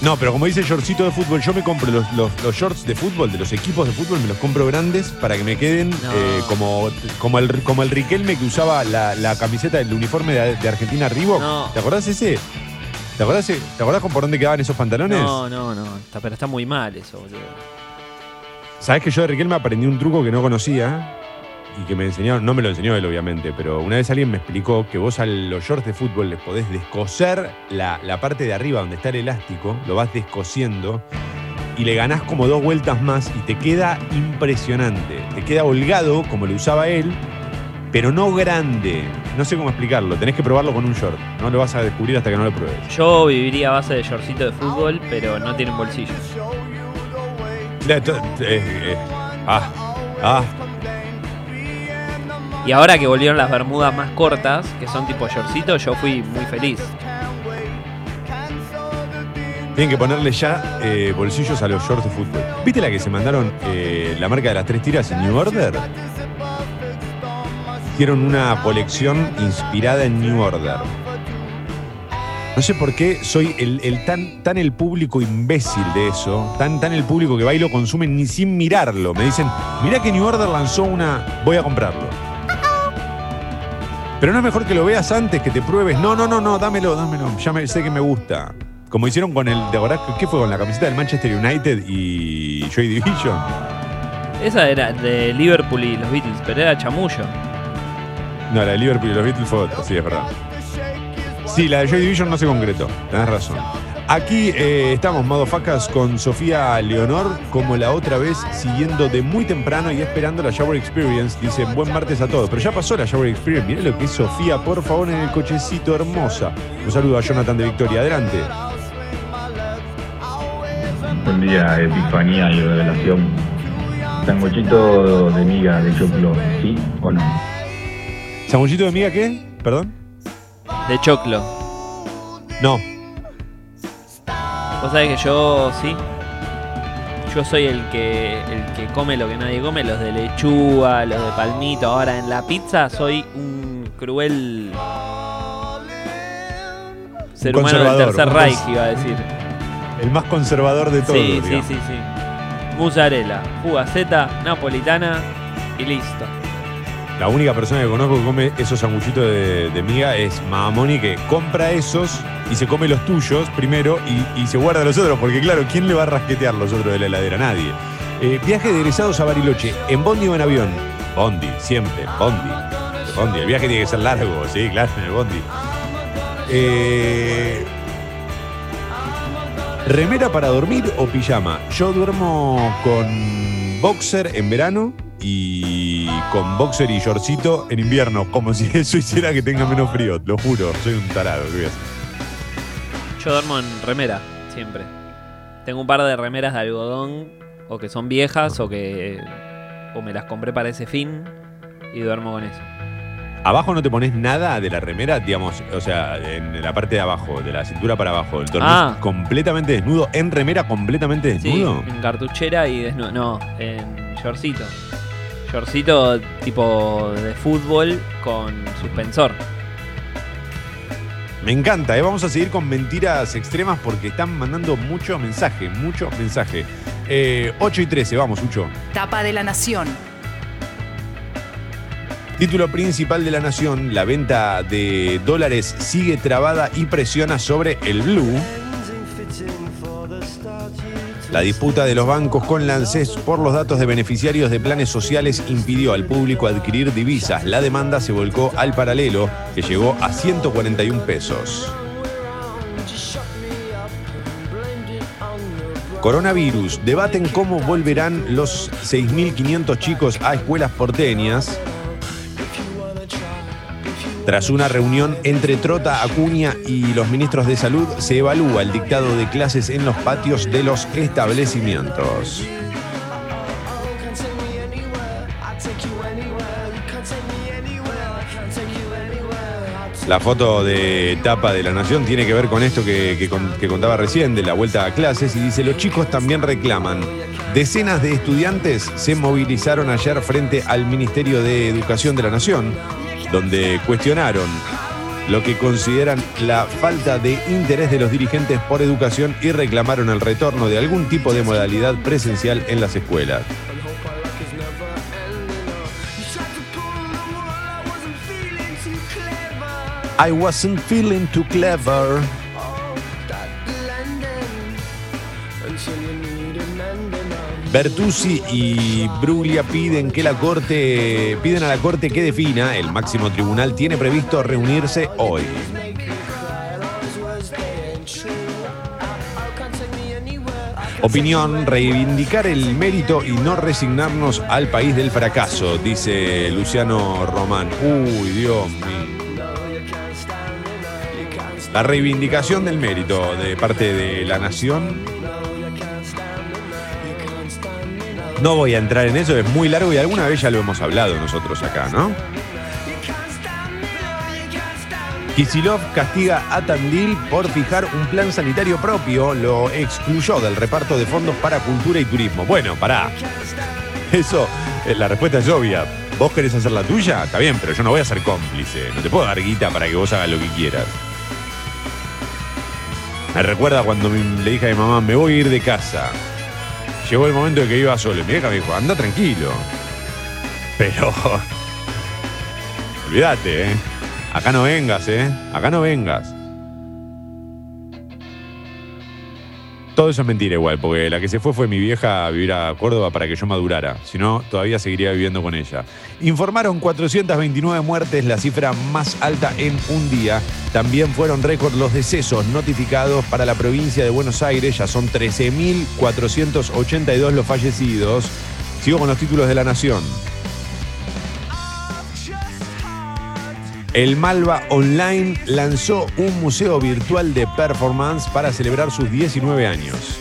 Speaker 2: No, pero como dice el shortcito de fútbol, yo me compro los, los- los shorts de fútbol, de los equipos de fútbol, me los compro grandes para que me queden
Speaker 3: No.
Speaker 2: eh, como, como, el, como el Riquelme que usaba la, la camiseta del uniforme de, de Argentina Reebok.
Speaker 3: No.
Speaker 2: ¿Te acordás ese? ¿Te acordás, ¿Te acordás por dónde quedaban esos pantalones?
Speaker 3: No, no, no. Está- pero está muy mal eso, boludo.
Speaker 2: Sabes que yo de Riquelme aprendí un truco que no conocía y que me enseñaron, no me lo enseñó él obviamente, pero una vez alguien me explicó que vos a los shorts de fútbol les podés descoser la, la parte de arriba donde está el elástico, lo vas descosiendo y le ganás como dos vueltas más y te queda impresionante. Te queda holgado como lo usaba él, pero no grande. No sé cómo explicarlo, tenés que probarlo con un short. No lo vas a descubrir hasta que no lo pruebes.
Speaker 3: Yo viviría a base de shortcito de fútbol, pero no tienen bolsillo.
Speaker 2: Ya, to- eh, eh, ah, ah,
Speaker 3: Y ahora que volvieron las bermudas más cortas, que son tipo shortcito, yo fui muy feliz.
Speaker 2: Tienen que ponerle ya eh, bolsillos a los shorts de fútbol. ¿Viste la que se mandaron eh, la marca de las tres tiras en New Order? Hicieron una colección inspirada en New Order. No sé por qué soy el, tan, tan el público imbécil de eso, tan, tan el público que va y lo consume ni sin mirarlo. Me dicen, mirá que New Order lanzó una, voy a comprarlo. Pero no es mejor que lo veas antes, que te pruebes. No, no, no, no, dámelo, dámelo. Ya me, sé que me gusta. Como hicieron con el, ¿te acordás qué fue con la camiseta del Manchester United y Joy Division?
Speaker 3: Esa era de Liverpool y los Beatles, pero era chamullo.
Speaker 2: No, la de Liverpool y los Beatles fue otra, sí, es verdad. Sí, la de Joy Division no se concretó, tenés razón. Aquí eh, estamos, Madofacas, con Sofía Leonor, como la otra vez, siguiendo de muy temprano y esperando la Shower Experience. Dicen, buen martes a todos. Pero ya pasó la Shower Experience. Miren lo que es Sofía, por favor, en el cochecito, hermosa. Un saludo a Jonathan de Victoria. Adelante.
Speaker 8: Buen día, Epifanía y Revelación. Sanguchito de miga de choclo, ¿sí o no?
Speaker 2: ¿Sanguchito de miga qué? ¿Perdón?
Speaker 3: De choclo.
Speaker 2: No.
Speaker 3: Vos sabés que yo sí. Yo soy el que el que come lo que nadie come, los de lechuga, los de palmito. Ahora en la pizza soy un cruel ser humano del tercer Reich, iba a decir.
Speaker 2: El más conservador de todos.
Speaker 3: Sí, sí,
Speaker 2: digamos.
Speaker 3: sí, sí. Mozzarella, fugaceta, napolitana y listo.
Speaker 2: La única persona que conozco que come esos sanguchitos de, miga es Mamoni, que compra esos y se come los tuyos primero y, y se guarda los otros, porque claro, ¿quién le va a rasquetear los otros de la heladera? Nadie. Eh, viaje de egresados a Bariloche, ¿en Bondi o en avión? Bondi, siempre, Bondi. Bondi, el viaje tiene que ser largo, sí, claro, en el Bondi. Eh, ¿Remera para dormir o pijama? Yo duermo con boxer en verano y con boxer y shortcito en invierno, como si eso hiciera que tenga menos frío, lo juro, soy un tarado. ¿qué voy a hacer?
Speaker 3: Yo duermo en remera, siempre. Tengo un par de remeras de algodón, o que son viejas, o que. o me las compré para ese fin, y duermo con eso.
Speaker 2: Abajo no te pones nada de la remera, digamos, o sea, en la parte de abajo, de la cintura para abajo, ¿dormís
Speaker 3: Ah.
Speaker 2: completamente desnudo? ¿En remera completamente
Speaker 3: Sí,
Speaker 2: desnudo?
Speaker 3: en cartuchera y desnudo. No, en shortcito. Shortcito tipo de fútbol con suspensor.
Speaker 2: Me encanta, ¿eh? vamos a seguir con mentiras extremas porque están mandando mucho mensaje, mucho mensaje. Eh, 8 y 13, vamos, Ucho.
Speaker 1: Tapa de la Nación.
Speaker 2: Título principal de la nación, la venta de dólares sigue trabada y presiona sobre el blue. La disputa de los bancos con la por los datos de beneficiarios de planes sociales impidió al público adquirir divisas. La demanda se volcó al paralelo, que llegó a 141 pesos. Coronavirus. Debaten cómo volverán los 6.500 chicos a escuelas porteñas. Tras una reunión entre Trota, Acuña y los ministros de salud, se evalúa el dictado de clases en los patios de los establecimientos. La foto de tapa de la Nación tiene que ver con esto que, que con- que contaba recién, de la vuelta a clases, y dice, los chicos también reclaman. Decenas de estudiantes se movilizaron ayer frente al Ministerio de Educación de la Nación, donde cuestionaron lo que consideran la falta de interés de los dirigentes por educación y reclamaron el retorno de algún tipo de modalidad presencial en las escuelas. Bertuzzi y Bruglia piden que la corte piden a la corte que defina, el máximo tribunal tiene previsto reunirse hoy. Opinión, reivindicar el mérito y no resignarnos al país del fracaso, dice Luciano Román. Uy, Dios mío. La reivindicación del mérito de parte de la nación. No voy a entrar en eso, es muy largo y alguna vez ya lo hemos hablado nosotros acá, ¿no? Kisilov castiga a Tandil por fijar un plan sanitario propio, lo excluyó del reparto de fondos para cultura y turismo. Bueno, pará. Eso, eh, la respuesta es obvia. ¿Vos querés hacer la tuya? Está bien, pero yo no voy a ser cómplice. No te puedo dar guita para que vos hagas lo que quieras. Me recuerda cuando le dije a mi mamá, me voy a ir de casa. Llegó el momento de que iba solo. Y mi vieja me dijo, anda tranquilo. Pero. Olvídate, ¿eh? Acá no vengas, ¿eh? Acá no vengas. Todo eso es mentira igual, porque la que se fue fue mi vieja a vivir a Córdoba para que yo madurara. Si no, todavía seguiría viviendo con ella. Informaron 429 muertes, la cifra más alta en un día. También fueron récord los decesos notificados para la provincia de Buenos Aires. Ya son 13.482 los fallecidos. Sigo con los títulos de la Nación. El Malva Online lanzó un museo virtual de performance para celebrar sus 19 años.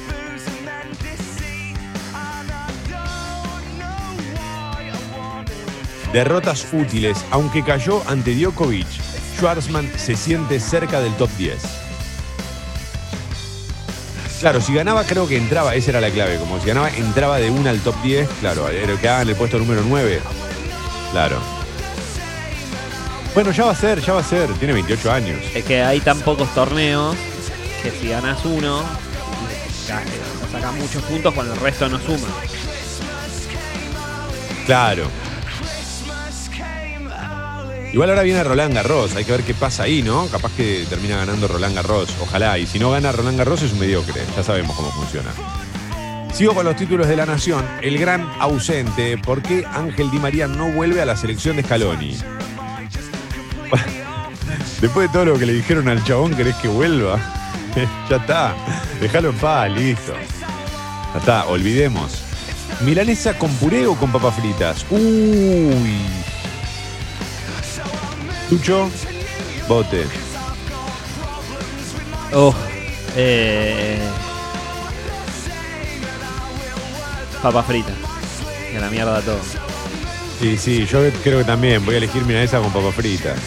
Speaker 2: Derrotas útiles, aunque cayó ante Djokovic, Schwarzman se siente cerca del top 10. Claro, si ganaba creo que entraba, esa era la clave, como si ganaba entraba de una al top 10, claro, que en el puesto número 9. Claro. Bueno, ya va a ser, ya va a ser, tiene 28 años.
Speaker 3: Es que hay tan pocos torneos que si ganas uno, sacas saca muchos puntos cuando el resto no suma.
Speaker 2: Claro. Igual ahora viene Roland Garros, hay que ver qué pasa ahí, ¿no? Capaz que termina ganando Roland Garros, ojalá. Y si no gana Roland Garros es un mediocre, ya sabemos cómo funciona. Sigo con los títulos de la Nación. El gran ausente. ¿Por qué Ángel Di María no vuelve a la selección de Scaloni? Después de todo lo que le dijeron al chabón, ¿querés que vuelva? ya está. Déjalo en paz, listo. Ya está, olvidemos. ¿Milanesa con puré o con papas fritas? Uy. Lucho, bote.
Speaker 3: Oh, eh, papa frita. Y la mierda todo.
Speaker 2: Sí, sí, yo creo que también voy a elegir milanesa con papas fritas.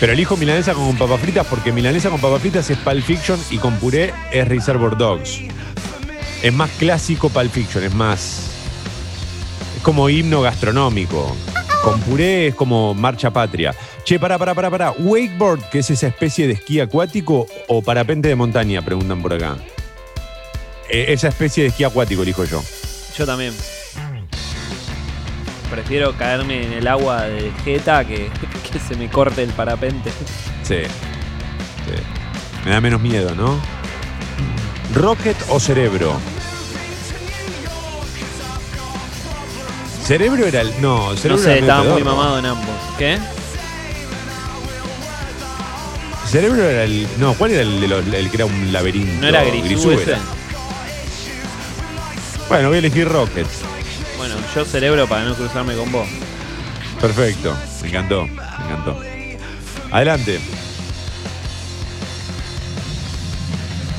Speaker 2: Pero elijo milanesa con papas fritas porque milanesa con papas fritas es Pulp Fiction y con puré es Reservoir Dogs. Es más clásico Pulp Fiction, es más. Es como himno gastronómico. Con puré es como marcha patria. Che, para, para, para, para. ¿Wakeboard, que es esa especie de esquí acuático, o parapente de montaña? Preguntan por acá. Eh, esa especie de esquí acuático, elijo yo.
Speaker 3: Yo también. Prefiero caerme en el agua de jeta que, que se me corte el parapente.
Speaker 2: Sí. sí. Me da menos miedo, ¿no? ¿Rocket o cerebro? Cerebro era el. No,
Speaker 3: No
Speaker 2: cerebro
Speaker 3: sé,
Speaker 2: era
Speaker 3: estaba muy mamado en ambos. ¿Qué?
Speaker 2: Cerebro era el. No, ¿cuál era el, de los- el que era un laberinto?
Speaker 3: ¿No era Grisú ese?
Speaker 2: era. Bueno, voy a elegir Rocket.
Speaker 3: Bueno, yo cerebro para no cruzarme con vos.
Speaker 2: Perfecto. Me encantó. Me encantó. Adelante.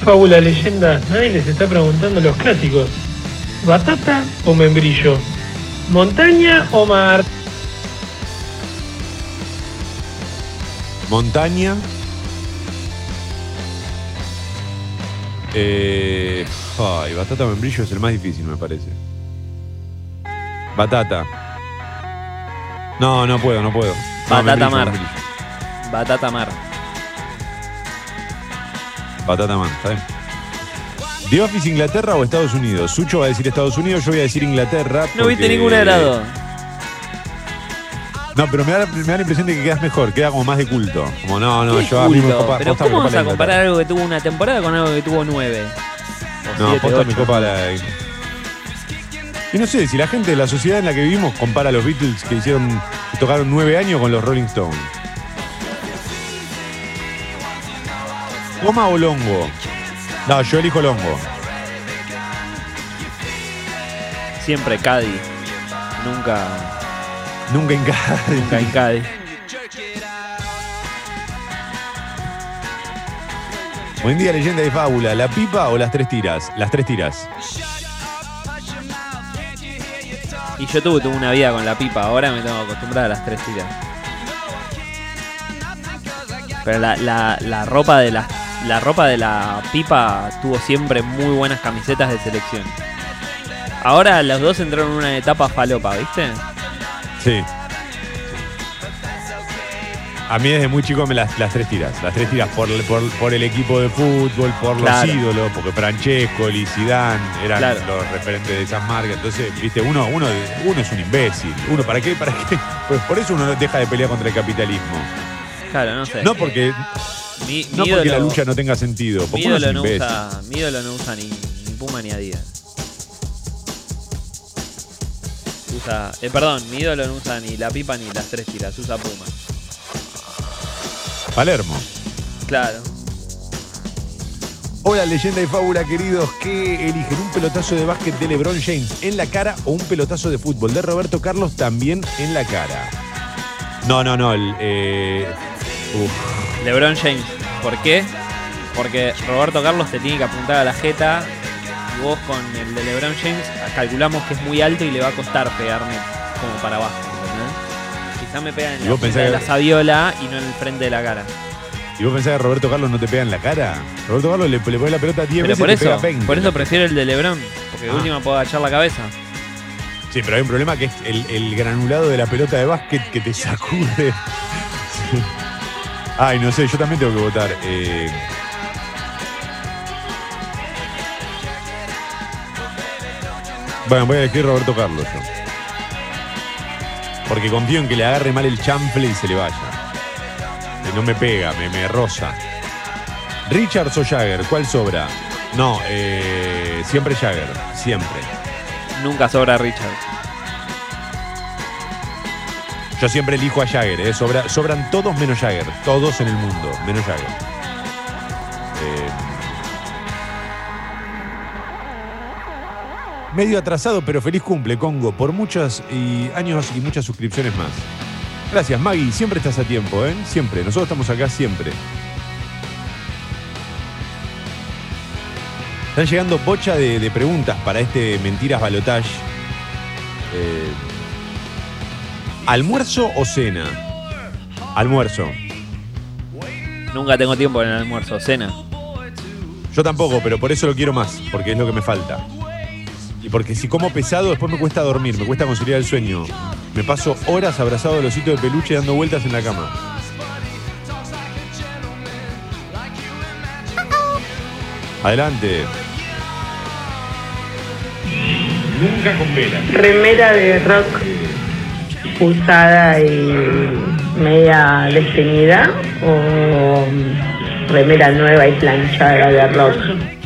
Speaker 9: Fábula leyenda, nadie les está preguntando los clásicos. ¿Batata o membrillo? ¿Montaña o mar?
Speaker 2: Montaña. Eh, ay, batata membrillo es el más difícil, me parece. Batata. No, no puedo, no puedo. No,
Speaker 3: Batata mar. Batata mar.
Speaker 2: Batata man, ¿está bien? ¿The Office Inglaterra o Estados Unidos? Sucho va a decir Estados Unidos, yo voy a decir Inglaterra.
Speaker 3: No viste
Speaker 2: porque-
Speaker 3: de las dos.
Speaker 2: No, pero me da, me da la impresión de que quedas mejor, queda como más de culto. Como no, no,
Speaker 3: ¿Qué
Speaker 2: yo a mí me
Speaker 3: culto?
Speaker 2: copa.
Speaker 3: Pero ¿cómo
Speaker 2: la
Speaker 3: a comparar algo que tuvo una temporada con algo que tuvo nueve? O
Speaker 2: No,
Speaker 3: siete,
Speaker 2: posta
Speaker 3: ocho.
Speaker 2: copa la. Y no sé, si la gente de la sociedad en la que vivimos compara a los Beatles que hicieron, que tocaron nueve años con los Rolling Stones. ¿Goma o longo? No, yo elijo longo.
Speaker 3: Siempre Cádiz. Nunca,
Speaker 2: Nunca en cada.
Speaker 3: nunca en Cádiz.
Speaker 2: Buen día, leyenda y fábula. ¿La pipa o las tres tiras? Las tres tiras.
Speaker 3: Yo tuve, tuve una vida con la pipa, ahora me tengo que acostumbrar a las tres tiras. Pero la, la- la ropa de la, la ropa de la pipa tuvo siempre muy buenas camisetas de selección. Ahora los dos entraron en una etapa falopa, ¿viste?
Speaker 2: Sí. A mí desde muy chico me las, las tres tiras. Las tres tiras por, por, por el equipo de fútbol, por
Speaker 3: Claro.
Speaker 2: los ídolos, porque Francesco, Zidane eran
Speaker 3: Claro.
Speaker 2: los referentes de esas marcas. Entonces, viste, uno, uno, uno es un imbécil. Uno, ¿para qué? ¿Para qué? Pues por eso uno deja de pelear contra el capitalismo.
Speaker 3: Claro, no sé.
Speaker 2: No porque,
Speaker 3: Mi,
Speaker 2: No
Speaker 3: mi
Speaker 2: porque la lucha no tenga sentido.
Speaker 3: Mi
Speaker 2: Porque uno es
Speaker 3: ídolo, no usa, mi ídolo no usa ni, ni Puma ni Adidas. Usa, eh, perdón, mi ídolo no usa ni la pipa ni las tres tiras, usa Puma.
Speaker 2: Palermo.
Speaker 3: Claro.
Speaker 2: Hola, leyenda y fábula, queridos. ¿Qué eligen? ¿Un pelotazo de básquet de LeBron James en la cara o un pelotazo de fútbol de Roberto Carlos también en la cara? No, no, no. El, eh, uf.
Speaker 3: LeBron James. ¿Por qué? Porque Roberto Carlos te tiene que apuntar a la jeta y vos con el de LeBron James calculamos que es muy alto y le va a costar pegarme como para abajo. Quizá me pega en
Speaker 2: ¿Y
Speaker 3: la,
Speaker 2: pensás
Speaker 3: de la sabiola y no en el frente de la cara.
Speaker 2: ¿Y vos pensás que Roberto Carlos no te pega en la cara? Roberto Carlos le, le pone la pelota 10
Speaker 3: Pero
Speaker 2: veces
Speaker 3: por
Speaker 2: y te pega 20.
Speaker 3: por eso prefiero el de LeBron, porque de
Speaker 2: Ah.
Speaker 3: última puedo agachar la cabeza.
Speaker 2: Sí, pero hay un problema que es el, el granulado de la pelota de básquet que te sacude. Ay, no sé, yo también tengo que votar. Eh, Bueno, voy a elegir Roberto Carlos yo. Porque confío en que le agarre mal el chanfle y se le vaya. Que no me pega, me, me roza. Richards o Jagger, ¿cuál sobra? No, eh, siempre Jagger, siempre.
Speaker 3: Nunca sobra Richard.
Speaker 2: Yo siempre elijo a Jagger, ¿eh? Sobra- sobran todos menos Jagger. Todos en el mundo, menos Jagger. Eh, medio atrasado, pero feliz cumple, Congo, por muchos y años y muchas suscripciones más. Gracias, Maggie. Siempre estás a tiempo, ¿eh? Siempre. Nosotros estamos acá siempre. Están llegando bocha de, de preguntas para este Mentiras Balotage. Eh, ¿Almuerzo o cena? Almuerzo.
Speaker 3: Nunca tengo tiempo en el almuerzo, cena.
Speaker 2: Yo tampoco, pero por eso lo quiero más, porque es lo que me falta. Y porque si como pesado, después me cuesta dormir, me cuesta conciliar el sueño. Me paso horas abrazado al osito de peluche dando vueltas en la cama. Adelante.
Speaker 8: Nunca con vela.
Speaker 10: Remera de rock usada y media desteñida o remera nueva y planchada de rock.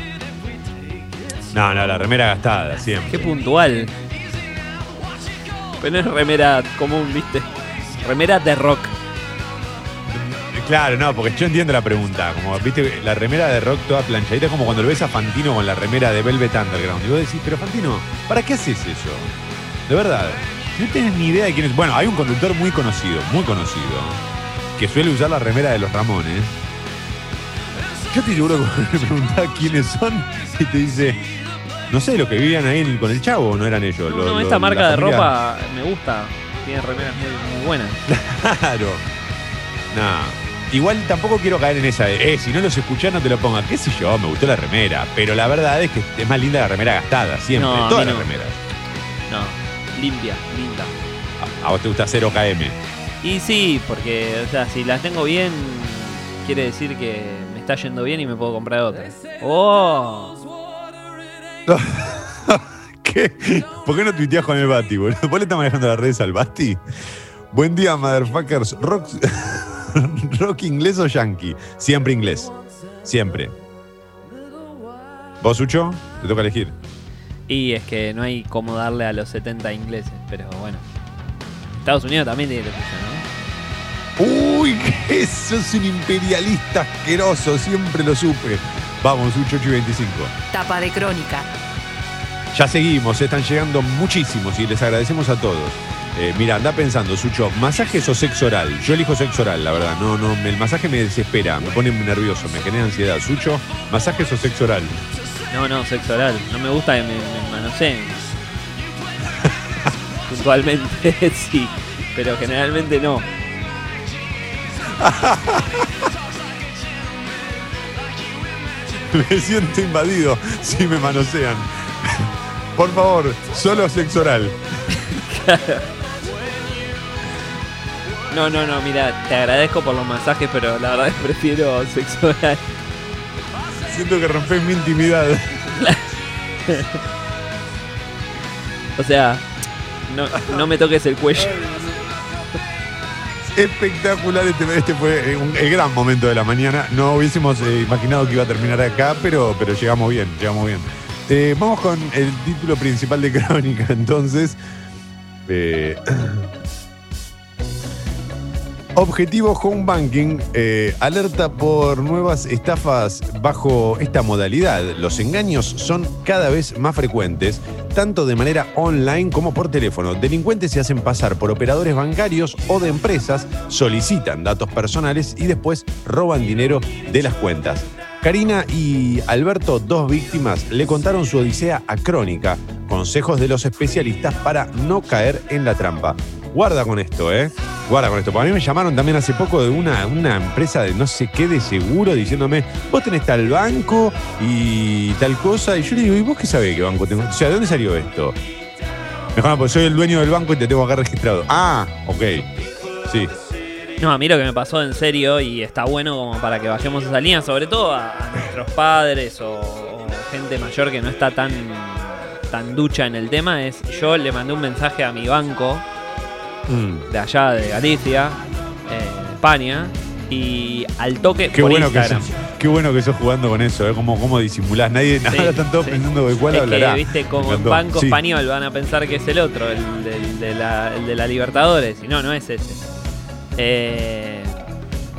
Speaker 2: No, no, la remera gastada, siempre.
Speaker 3: Qué puntual. Pero no es remera común, ¿viste? Remera de rock.
Speaker 2: Claro, no, porque yo entiendo la pregunta. Como, viste, la remera de rock toda planchadita, como cuando lo ves a Fantino con la remera de Velvet Underground. Y vos decís, pero Fantino, ¿para qué haces eso? De verdad, no tenés ni idea de quién es. Bueno, hay un conductor muy conocido, muy conocido, que suele usar la remera de los Ramones. Yo estoy seguro que le preguntás quiénes son y te dice, no sé, los que vivían ahí en- con el chavo, ¿o no eran ellos.
Speaker 3: No,
Speaker 2: Lo-
Speaker 3: no, esta
Speaker 2: la
Speaker 3: marca de
Speaker 2: familia-
Speaker 3: ropa me gusta. Tiene remeras muy, muy buenas.
Speaker 2: Claro. No. Igual tampoco quiero caer en esa de, eh, si no los escuchás no te lo pongas. ¿Qué sé yo? Me gustó la remera. Pero la verdad es que es más linda la remera gastada, siempre.
Speaker 3: No, a
Speaker 2: todas
Speaker 3: mí
Speaker 2: las
Speaker 3: no.
Speaker 2: remeras.
Speaker 3: No, limpia, linda.
Speaker 2: A, a vos te gusta 0 KM.
Speaker 3: Y sí, porque, o sea, si las tengo bien, quiere decir que me está yendo bien y me puedo comprar otra. ¡Oh!
Speaker 2: ¿Qué? ¿Por qué no tuiteás con el Bati, boludo? ¿Vos le estás manejando las redes al Bati? Buen día, motherfuckers. Rock, rock inglés o yankee? Siempre inglés. Siempre. ¿Vos, Sucho? Te toca elegir.
Speaker 3: Y es que no hay cómo darle a los 70 ingleses, pero bueno. Estados Unidos también tiene lo suyo, ¿no?
Speaker 2: Uy, que sos un imperialista asqueroso, siempre lo supe. Vamos, un 8 y 25.
Speaker 1: Tapa de crónica.
Speaker 2: Ya seguimos, están llegando muchísimos y les agradecemos a todos. Eh, mira, anda pensando, Sucho, ¿masajes o sexo oral? Yo elijo sexo oral, la verdad. No, no, el masaje me desespera, me pone muy nervioso, me genera ansiedad. Sucho, ¿masajes o sexo oral?
Speaker 3: No, no, sexo oral. No me gusta que me, me manoseen. Puntualmente sí, pero generalmente no.
Speaker 2: Me siento invadido si me manosean. Por favor, solo sexo oral.
Speaker 3: No, no, no, mira, te agradezco por los masajes, pero la verdad es que prefiero sexo oral.
Speaker 2: Siento que rompes mi intimidad.
Speaker 3: O sea, no, no me toques el cuello.
Speaker 2: Espectacular, este, este fue un- el gran momento de la mañana. No hubiésemos eh, imaginado que iba a terminar acá, pero, pero llegamos bien, llegamos bien. Eh, vamos con el título principal de Crónica, entonces. Eh, Objetivo Home Banking eh, alerta por nuevas estafas bajo esta modalidad. Los engaños son cada vez más frecuentes, tanto de manera online como por teléfono. Delincuentes se hacen pasar por operadores bancarios o de empresas, solicitan datos personales y después roban dinero de las cuentas. Karina y Alberto, dos víctimas, le contaron su odisea a Crónica, consejos de los especialistas para no caer en la trampa. Guarda con esto, ¿eh? Guarda con esto. Porque a mí me llamaron también hace poco de una, una empresa de no sé qué de seguro diciéndome, vos tenés tal banco y tal cosa. Y yo le digo, ¿y vos qué sabés qué banco tengo? O sea, ¿de dónde salió esto? Me dijo, "No, pues soy el dueño del banco y te tengo acá registrado. Ah, ok. Sí.
Speaker 3: No, a mí lo que me pasó en serio y está bueno como para que vayamos a esa línea, sobre todo a, a nuestros padres o, o gente mayor que no está tan, tan ducha en el tema, es yo le mandé un mensaje a mi banco
Speaker 2: Mm.
Speaker 3: de allá de Galicia, eh, España, y al toque
Speaker 2: Qué
Speaker 3: por
Speaker 2: bueno, que
Speaker 3: Instagram.
Speaker 2: sos, qué bueno que sos jugando con eso, ¿eh? Como, como disimulás. Nadie,
Speaker 3: Sí,
Speaker 2: ahora están todos
Speaker 3: sí.
Speaker 2: pensando de cuál
Speaker 3: es
Speaker 2: hablará.
Speaker 3: que, viste, como en. Banco
Speaker 2: Sí.
Speaker 3: Español van a pensar que es el otro, el, de, la, el de la Libertadores. Y no, no es ese. Eh,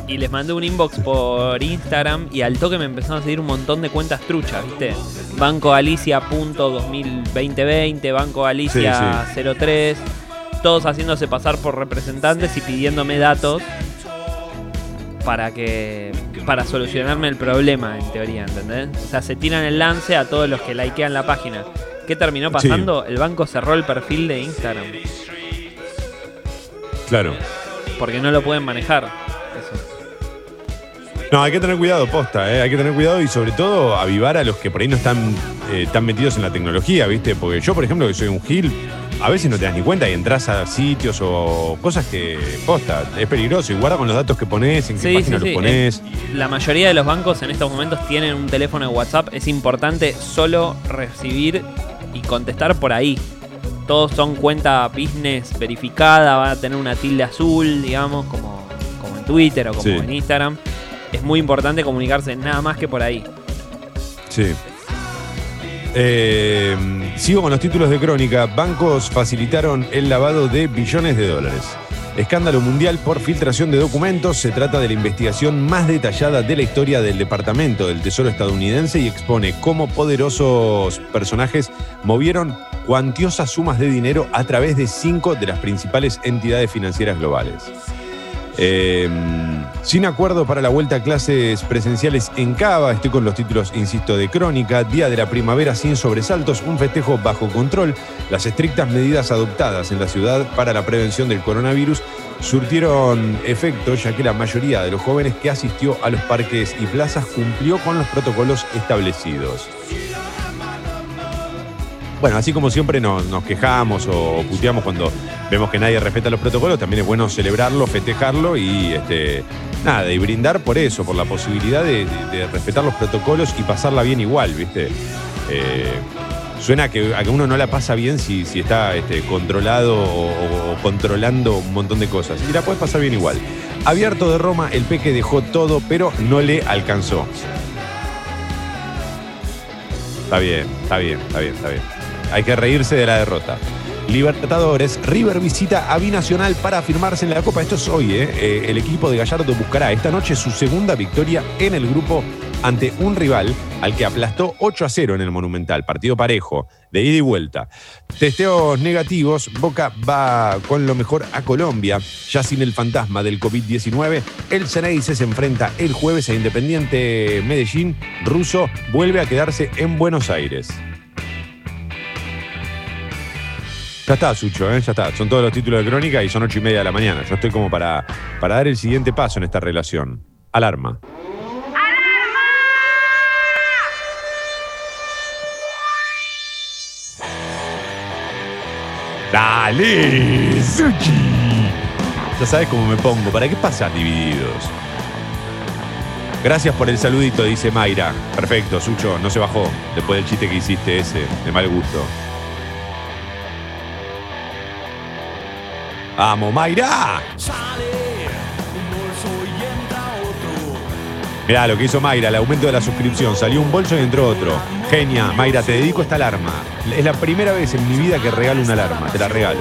Speaker 3: y les mandé un inbox por Instagram y al toque me empezaron a seguir un montón de cuentas truchas, ¿viste? Banco Galicia.2020, Banco Galicia 03, todos haciéndose pasar por representantes y pidiéndome datos para que para solucionarme el problema en teoría, ¿entendés? O sea, se tiran el lance a todos los que likean la página. ¿Qué terminó pasando? El banco cerró el perfil de Instagram
Speaker 2: Claro.
Speaker 3: Porque no lo pueden manejar. Eso.
Speaker 2: No, hay que tener cuidado, posta, ¿eh? hay que tener cuidado y sobre todo avivar a los que por ahí no están eh, tan metidos en la tecnología, ¿viste? Porque yo, por ejemplo, que soy un gil, a veces no te das ni cuenta y entras a sitios o cosas que, posta, es peligroso y guarda con los datos que pones, en qué
Speaker 3: Sí,
Speaker 2: página
Speaker 3: sí, sí.
Speaker 2: los pones.
Speaker 3: La mayoría de los bancos en estos momentos tienen un teléfono de WhatsApp. Es importante solo recibir y contestar por ahí. Todos son cuenta business verificada, van a tener una tilde azul, digamos, como, como en Twitter o como
Speaker 2: Sí.
Speaker 3: en Instagram. Es muy importante comunicarse nada más que por ahí.
Speaker 2: Sí. Eh, sigo con los títulos de crónica. Bancos facilitaron el lavado de billones de dólares. Escándalo mundial por filtración de documentos. Se trata de la investigación más detallada de la historia del Departamento del Tesoro estadounidense y expone cómo poderosos personajes movieron cuantiosas sumas de dinero a través de cinco de las principales entidades financieras globales. Eh, sin acuerdo para la vuelta a clases presenciales en Cava, estoy con los títulos, insisto, de crónica, Día de la Primavera sin sobresaltos, un festejo bajo control, las estrictas medidas adoptadas en la ciudad para la prevención del coronavirus surtieron efecto, ya que la mayoría de los jóvenes que asistió a los parques y plazas cumplió con los protocolos establecidos. Bueno, así como siempre nos, nos quejamos o puteamos cuando vemos que nadie respeta los protocolos, también es bueno celebrarlo, festejarlo y este, nada, brindar por eso, por la posibilidad de, respetar los protocolos y pasarla bien igual, ¿viste? Eh, suena a que, a que uno no la pasa bien si, si está este, controlado o, o controlando un montón de cosas. Y la puedes pasar bien igual. Abierto de Roma, el Peque dejó todo, pero no le alcanzó. Está bien, está bien, está bien, está bien. Hay que reírse de la derrota. Libertadores, River visita a Binacional para afirmarse en la Copa. Esto es hoy, ¿eh? Eh, El equipo de Gallardo buscará esta noche su segunda victoria en el grupo ante un rival al que aplastó 8 a 0 en el Monumental. Partido parejo, de ida y vuelta. Testeos negativos, Boca va con lo mejor a Colombia. Ya sin el fantasma del COVID-19, el Ceneice se enfrenta el jueves a Independiente Medellín. Russo vuelve a quedarse en Buenos Aires. Ya está, Sucho, ¿eh? ya está. Son todos los títulos de crónica y son ocho y media de la mañana. Yo estoy como para, para dar el siguiente paso en esta relación. Alarma. ¡Dale, Suchi! Ya sabes cómo me pongo. ¿Para qué pasas divididos? Gracias por el saludito, dice Mayra. Perfecto, Sucho, no se bajó después del chiste que hiciste ese, de mal gusto. Vamos, Mayra. Mirá lo que hizo Mayra, el aumento de la suscripción. Salió un bolso y entró otro. Genia, Mayra, te dedico esta alarma. Es la primera vez en mi vida que regalo una alarma. Te la regalo.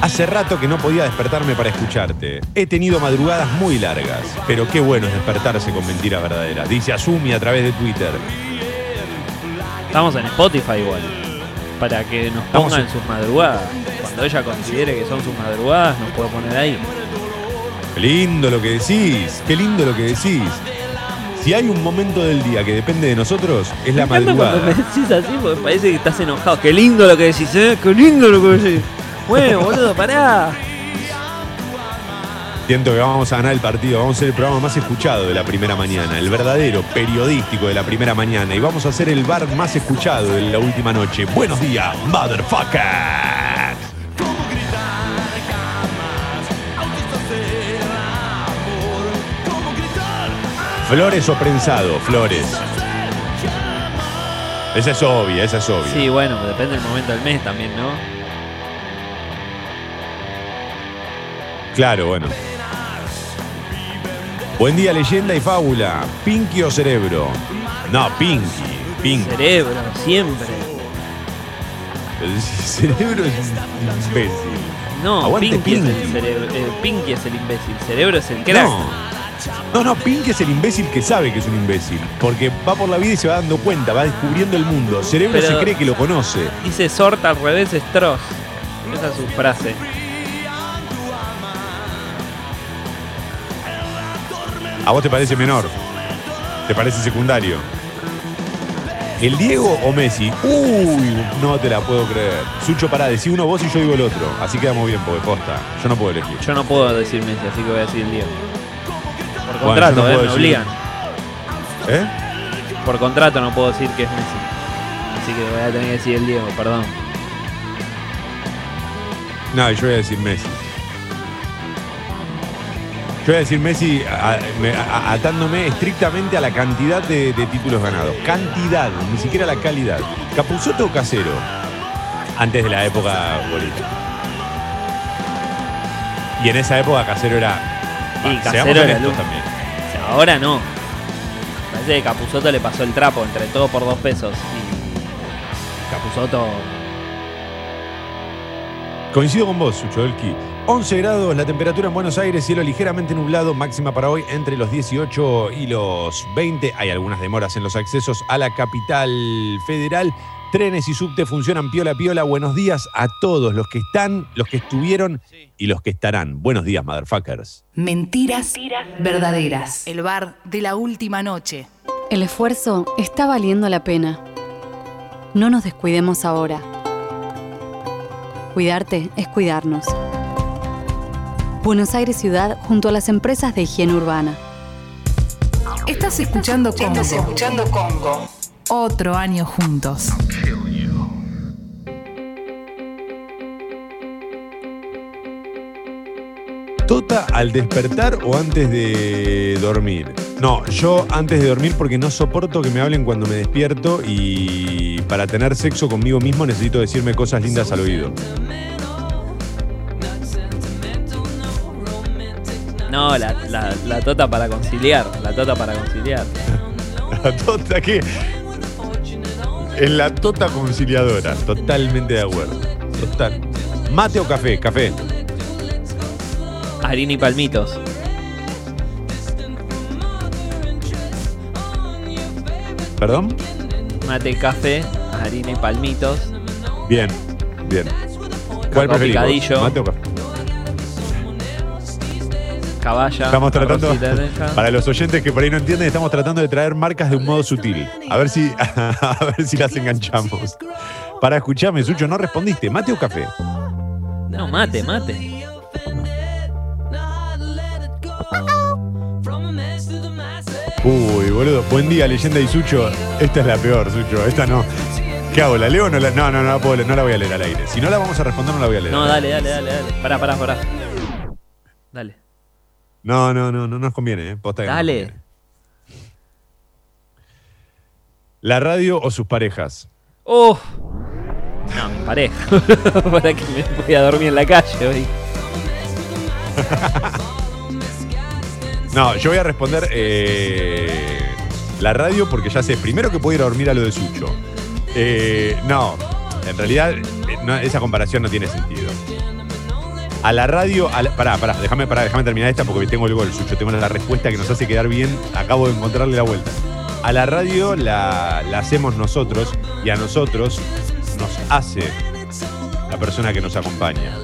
Speaker 2: Hace rato que no podía despertarme para escucharte. He tenido madrugadas muy largas, pero qué bueno es despertarse con mentiras verdaderas. Dice Azumi a través de Twitter.
Speaker 3: Estamos en Spotify igual. Para que nos
Speaker 2: Estamos
Speaker 3: pongan
Speaker 2: en-
Speaker 3: sus madrugadas. Cuando ella considere que son sus madrugadas, nos puede poner ahí.
Speaker 2: Qué lindo lo que decís, qué lindo lo que decís. Si hay un momento del día que depende de nosotros, es la
Speaker 3: Me cuando me
Speaker 2: madrugada.
Speaker 3: decís así porque parece que estás enojado. Qué lindo lo que decís, ¿eh? Qué lindo lo que decís. Bueno, boludo, pará.
Speaker 2: Siento que vamos a ganar el partido, vamos a ser el programa más escuchado de la primera mañana, el verdadero periodístico de la primera mañana, y vamos a ser el bar más escuchado de la última noche. Buenos días, motherfucker. Flores o prensado, flores. Esa es obvia, esa es obvia.
Speaker 3: Sí, bueno, depende del momento del mes también, ¿no?
Speaker 2: Claro, bueno. Buen día, leyenda y fábula. ¿Pinky o cerebro? No, Pinky. Pinky.
Speaker 3: Cerebro, siempre.
Speaker 2: El cerebro es un imbécil.
Speaker 3: No,
Speaker 2: Aguante
Speaker 3: Pinky, es el cerebro. eh, Pinky es el imbécil. Cerebro es el crack.
Speaker 2: No. No, no, Pinky es el imbécil que sabe que es un imbécil. Porque va por la vida y se va dando cuenta, va descubriendo el mundo. Cerebro
Speaker 3: Pero-
Speaker 2: se cree que lo conoce.
Speaker 3: Dice Sort al revés es Tross. Esa es su frase.
Speaker 2: ¿A vos te parece menor? ¿Te parece secundario? ¿El Diego o Messi? Uy, no te la puedo creer. Sucho, pará, decí uno vos y yo digo el otro. Así quedamos bien, porque posta. Yo no puedo elegir.
Speaker 3: Yo no puedo decir Messi, así que voy a decir el Diego. Por
Speaker 2: Bueno,
Speaker 3: contrato,
Speaker 2: no
Speaker 3: eh,
Speaker 2: puedo
Speaker 3: me
Speaker 2: decir-
Speaker 3: obligan.
Speaker 2: ¿Eh?
Speaker 3: Por contrato no puedo decir que es Messi. Así que voy a tener que decir el Diego, perdón.
Speaker 2: No, yo voy a decir Messi. Yo voy a decir Messi a- me- a- atándome estrictamente a la cantidad de, de títulos ganados. Cantidad, ni siquiera la calidad. ¿Capuzoto o Casero? Antes de la época bolita. Y en esa época Casero era...
Speaker 3: Y Casero
Speaker 2: seamos
Speaker 3: era
Speaker 2: honestos también.
Speaker 3: O sea, ahora no. Parece que Capuzoto le pasó el trapo entre todo por dos pesos. Y Capuzoto.
Speaker 2: Coincido con vos, Suchodolki. 11 grados la temperatura en Buenos Aires, cielo ligeramente nublado, máxima para hoy entre los 18 y los 20. Hay algunas demoras en los accesos a la capital federal. Trenes y subte funcionan piola piola. Buenos días a todos los que están, los que estuvieron y los que estarán. Buenos días, motherfuckers.
Speaker 1: Mentiras verdaderas. El bar de la última noche.
Speaker 6: El esfuerzo está valiendo la pena. No nos descuidemos ahora. Cuidarte es cuidarnos. Buenos Aires Ciudad junto a las empresas de higiene urbana.
Speaker 1: Estás escuchando Congo.
Speaker 11: Estás escuchando Congo.
Speaker 1: Otro año juntos.
Speaker 2: ¿Tota al despertar o antes de dormir? No, yo antes de dormir porque no soporto que me hablen cuando me despierto y para tener sexo conmigo mismo necesito decirme cosas lindas al oído.
Speaker 3: No, la, la- la tota para conciliar. La tota para conciliar.
Speaker 2: La tota que. Es la tota conciliadora. Totalmente de acuerdo. Total. ¿Mate o café? Café.
Speaker 3: Harina y palmitos.
Speaker 2: ¿Perdón?
Speaker 3: Mate, café, harina y palmitos.
Speaker 2: Bien, bien. ¿Cuál preferís? ¿Mate o café?
Speaker 3: Caballa.
Speaker 2: Estamos tratando, para los oyentes que por ahí no entienden, estamos tratando de traer marcas de un modo sutil. A ver si, a ver si las enganchamos. Para escucharme, Sucho, no respondiste. ¿Mate o café?
Speaker 3: No, mate, mate.
Speaker 2: Uy, boludo. Buen día, leyenda y Sucho. Esta es la peor, Sucho. Esta no. ¿Qué hago? ¿La leo o no la.? No, no, no la, puedo no la voy a leer al aire. Si no la vamos a responder, no la voy a leer.
Speaker 3: No, dale, dale, dale, dale. Pará, pará, pará.
Speaker 2: No, no, no, no nos conviene, ¿eh? Posta que no nos
Speaker 3: Dale.
Speaker 2: conviene. ¿La radio o sus parejas?
Speaker 3: ¡Oh! No, mi pareja. Para que me voy a dormir en la calle hoy.
Speaker 2: No, yo voy a responder eh, la radio porque ya sé, primero que puedo ir a dormir a lo de Sucho. Eh, no, en realidad eh, no, esa comparación no tiene sentido. A la radio, a la- pará, pará, déjame, déjame terminar esta porque tengo el gol, Sucho, tengo la respuesta que nos hace quedar bien, acabo de encontrarle la vuelta. A la radio la, la hacemos nosotros y a nosotros nos hace la persona que nos acompaña.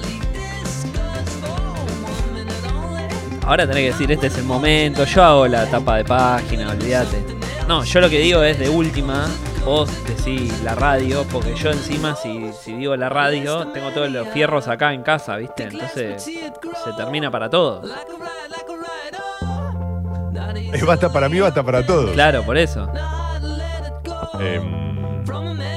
Speaker 3: Ahora tenés que decir, este es el momento, yo hago la tapa de página, olvídate. No, yo lo que digo es de última, vos decís la radio, porque yo encima si, si digo la radio, tengo todos los fierros acá en casa, ¿viste? Entonces se termina para todo.
Speaker 2: Eh, basta para mí, basta para todos.
Speaker 3: Claro, por eso.
Speaker 2: Em,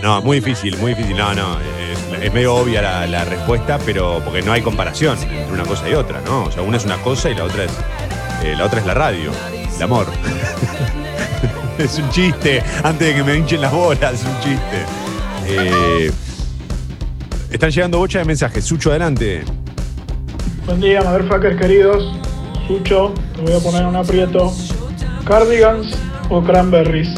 Speaker 2: no, muy difícil, muy difícil. No, no, es, es medio obvia la, la respuesta, pero porque no hay comparación entre una cosa y otra, ¿no? O sea, una es una cosa y la otra es, eh, la otra es la radio, el amor. es un chiste, antes de que me hinchen las bolas, es un chiste. Eh, están llegando bocha de mensajes. Sucho, adelante.
Speaker 7: Buen día, motherfuckers queridos. Sucho, te voy a poner un aprieto. ¿Cardigans o cranberries?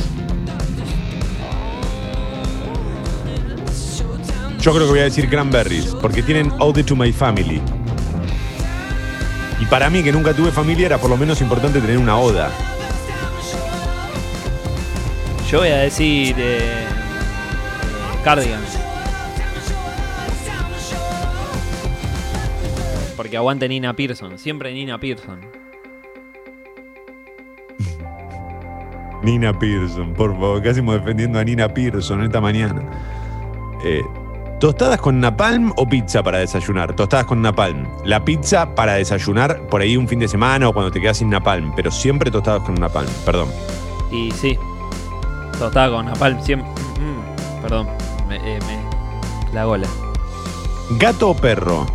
Speaker 2: Yo creo que voy a decir cranberries, porque tienen Ode to My Family. Y para mí, que nunca tuve familia, era por lo menos importante tener una oda.
Speaker 3: Yo voy a decir eh, Cardigans. Porque aguante Nina Pearson, siempre Nina Pearson.
Speaker 2: Nina Pearson, por favor, ¿qué hacemos defendiendo a Nina Pearson esta mañana? Eh, ¿Tostadas con napalm o pizza para desayunar? Tostadas con napalm. La pizza para desayunar por ahí un fin de semana o cuando te quedas sin napalm, pero siempre tostadas con napalm, perdón.
Speaker 3: Y sí, tostada con napalm siempre. Mm, perdón, me, eh, me- la gola.
Speaker 2: ¿Gato o perro?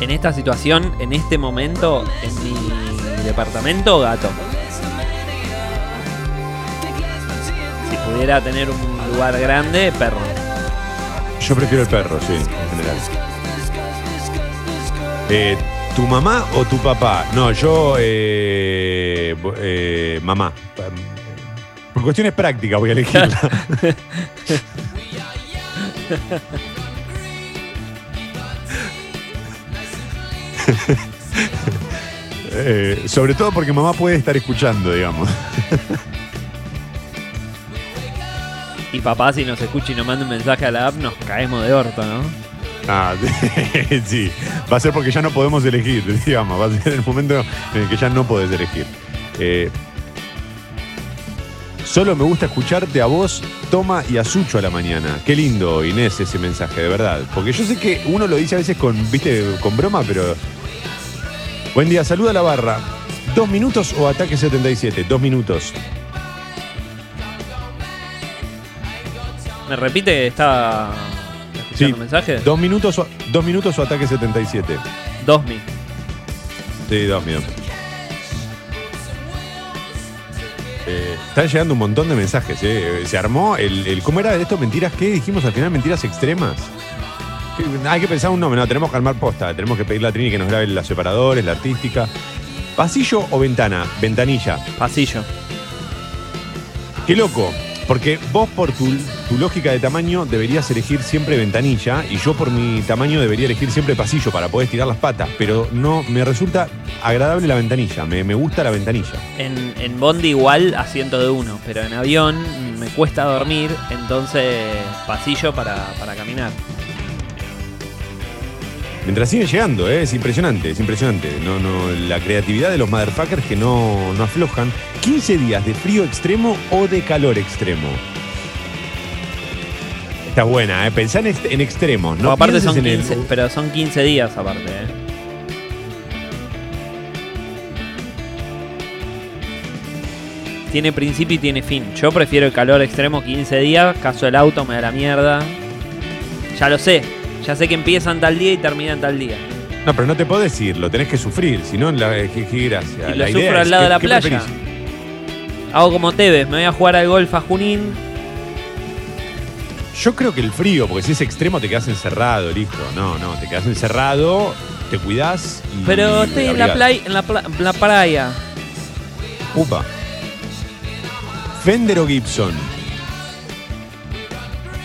Speaker 3: En esta situación, en este momento, en mi departamento, gato. Si pudiera tener un lugar grande, perro.
Speaker 2: Yo prefiero el perro, sí, en general. Eh, ¿Tu mamá o tu papá? No, yo, eh, eh, mamá. Por cuestiones prácticas voy a elegirla. Eh, sobre todo porque mamá puede estar escuchando, digamos.
Speaker 3: Y papá, si nos escucha y nos manda un mensaje a la app, nos caemos de orto, ¿no?
Speaker 2: Ah, sí. Va a ser porque ya no podemos elegir, digamos. Va a ser el momento en el que ya no podés elegir. Eh, solo me gusta escucharte a vos, Toma y a Sucho a la mañana. Qué lindo, Inés, ese mensaje, de verdad. Porque yo sé que uno lo dice a veces con, viste, con broma, pero. Buen día, saluda a la barra. ¿Dos minutos o ataque 77? Dos minutos.
Speaker 3: ¿Me repite que está
Speaker 2: Sí,
Speaker 3: escuchando mensajes?
Speaker 2: Dos minutos, o, dos minutos o ataque 77.
Speaker 3: Dos mil.
Speaker 2: Sí, dos minutos. Eh, están llegando un montón de mensajes. eh. Se armó el, el- ¿Cómo era esto? ¿Mentiras qué? Dijimos al final mentiras extremas. Que- Hay que pensar un nombre, no, tenemos que armar posta. Tenemos que pedirle a Trini que nos grabe los separadores, la artística. ¿Pasillo o ventana? Ventanilla.
Speaker 3: Pasillo.
Speaker 2: Qué loco. Porque vos por tu, tu lógica de tamaño deberías elegir siempre ventanilla y yo por mi tamaño debería elegir siempre pasillo para poder estirar las patas. Pero no, me resulta agradable la ventanilla. Me, me gusta la ventanilla.
Speaker 3: En, en Bondi igual asiento de uno, pero en avión me cuesta dormir, entonces pasillo para, para caminar.
Speaker 2: Mientras siguen llegando, ¿eh? es impresionante, es impresionante. No, no, la creatividad de los motherfuckers que no, no aflojan. 15 días de frío extremo o de calor extremo. Está buena, ¿eh? Pensá en, en extremos. No
Speaker 3: aparte
Speaker 2: pienses
Speaker 3: son
Speaker 2: en el-
Speaker 3: 15, pero son 15 días aparte, ¿eh? Tiene principio y tiene fin. Yo prefiero el calor extremo 15 días, caso el auto me da la mierda. Ya lo sé, ya sé que empiezan tal día y terminan tal día.
Speaker 2: No, pero no te podés ir, lo tenés que sufrir, si no, la, qué, qué gracia.
Speaker 3: Y lo
Speaker 2: La
Speaker 3: sufro
Speaker 2: idea
Speaker 3: al lado
Speaker 2: ¿qué-
Speaker 3: de la playa.
Speaker 2: preferís?
Speaker 3: Hago como Tevez, me voy a jugar al golf a Junín.
Speaker 2: Yo creo que el frío, porque si es extremo te quedas encerrado, listo. No, no, te quedas encerrado te cuidás. y-
Speaker 3: Pero estoy en la, playa, en la, pla- la playa.
Speaker 2: Upa. Fender o Gibson.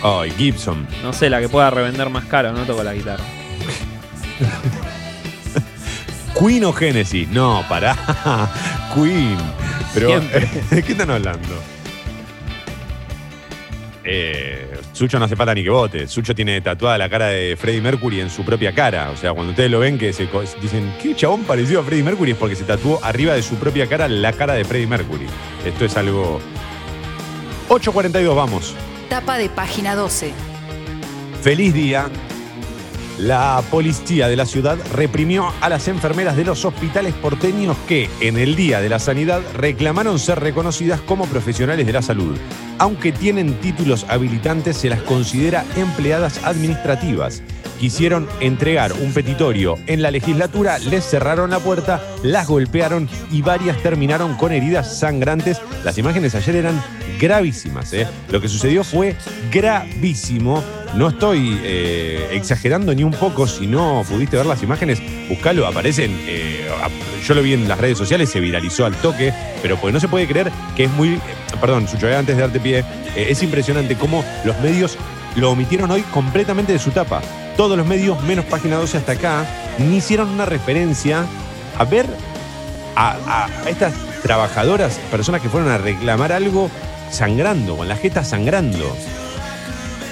Speaker 2: Ay, Gibson.
Speaker 3: No sé, la que pueda revender más caro, no toco la guitarra.
Speaker 2: Queen o Genesis. No, pará. Queen. Pero,
Speaker 3: Siempre.
Speaker 2: ¿de qué están hablando? Eh, Sucho no hace falta ni que vote. Sucho tiene tatuada la cara de Freddie Mercury en su propia cara. O sea, cuando ustedes lo ven que se dicen, ¿qué chabón parecido a Freddie Mercury? Es porque se tatuó arriba de su propia cara la cara de Freddie Mercury. Esto es algo... 8.42, vamos.
Speaker 1: Tapa de página 12.
Speaker 2: Feliz día. La policía de la ciudad reprimió a las enfermeras de los hospitales porteños que, en el Día de la Sanidad, reclamaron ser reconocidas como profesionales de la salud. Aunque tienen títulos habilitantes, se las considera empleadas administrativas. Quisieron entregar un petitorio en la legislatura, les cerraron la puerta, las golpearon y varias terminaron con heridas sangrantes. Las imágenes ayer eran gravísimas. ¿eh? Lo que sucedió fue gravísimo. No estoy eh, exagerando ni un poco. Si no pudiste ver las imágenes, buscalo. Aparecen. eh, yo lo vi en las redes sociales, se viralizó al toque. Pero pues no se puede creer que es muy. Perdón, Sucho, antes de darte eh, es impresionante cómo los medios lo omitieron hoy completamente de su tapa. Todos los medios, menos página 12 hasta acá, ni hicieron una referencia a ver a, estas trabajadoras, personas que fueron a reclamar algo sangrando, con la jeta sangrando.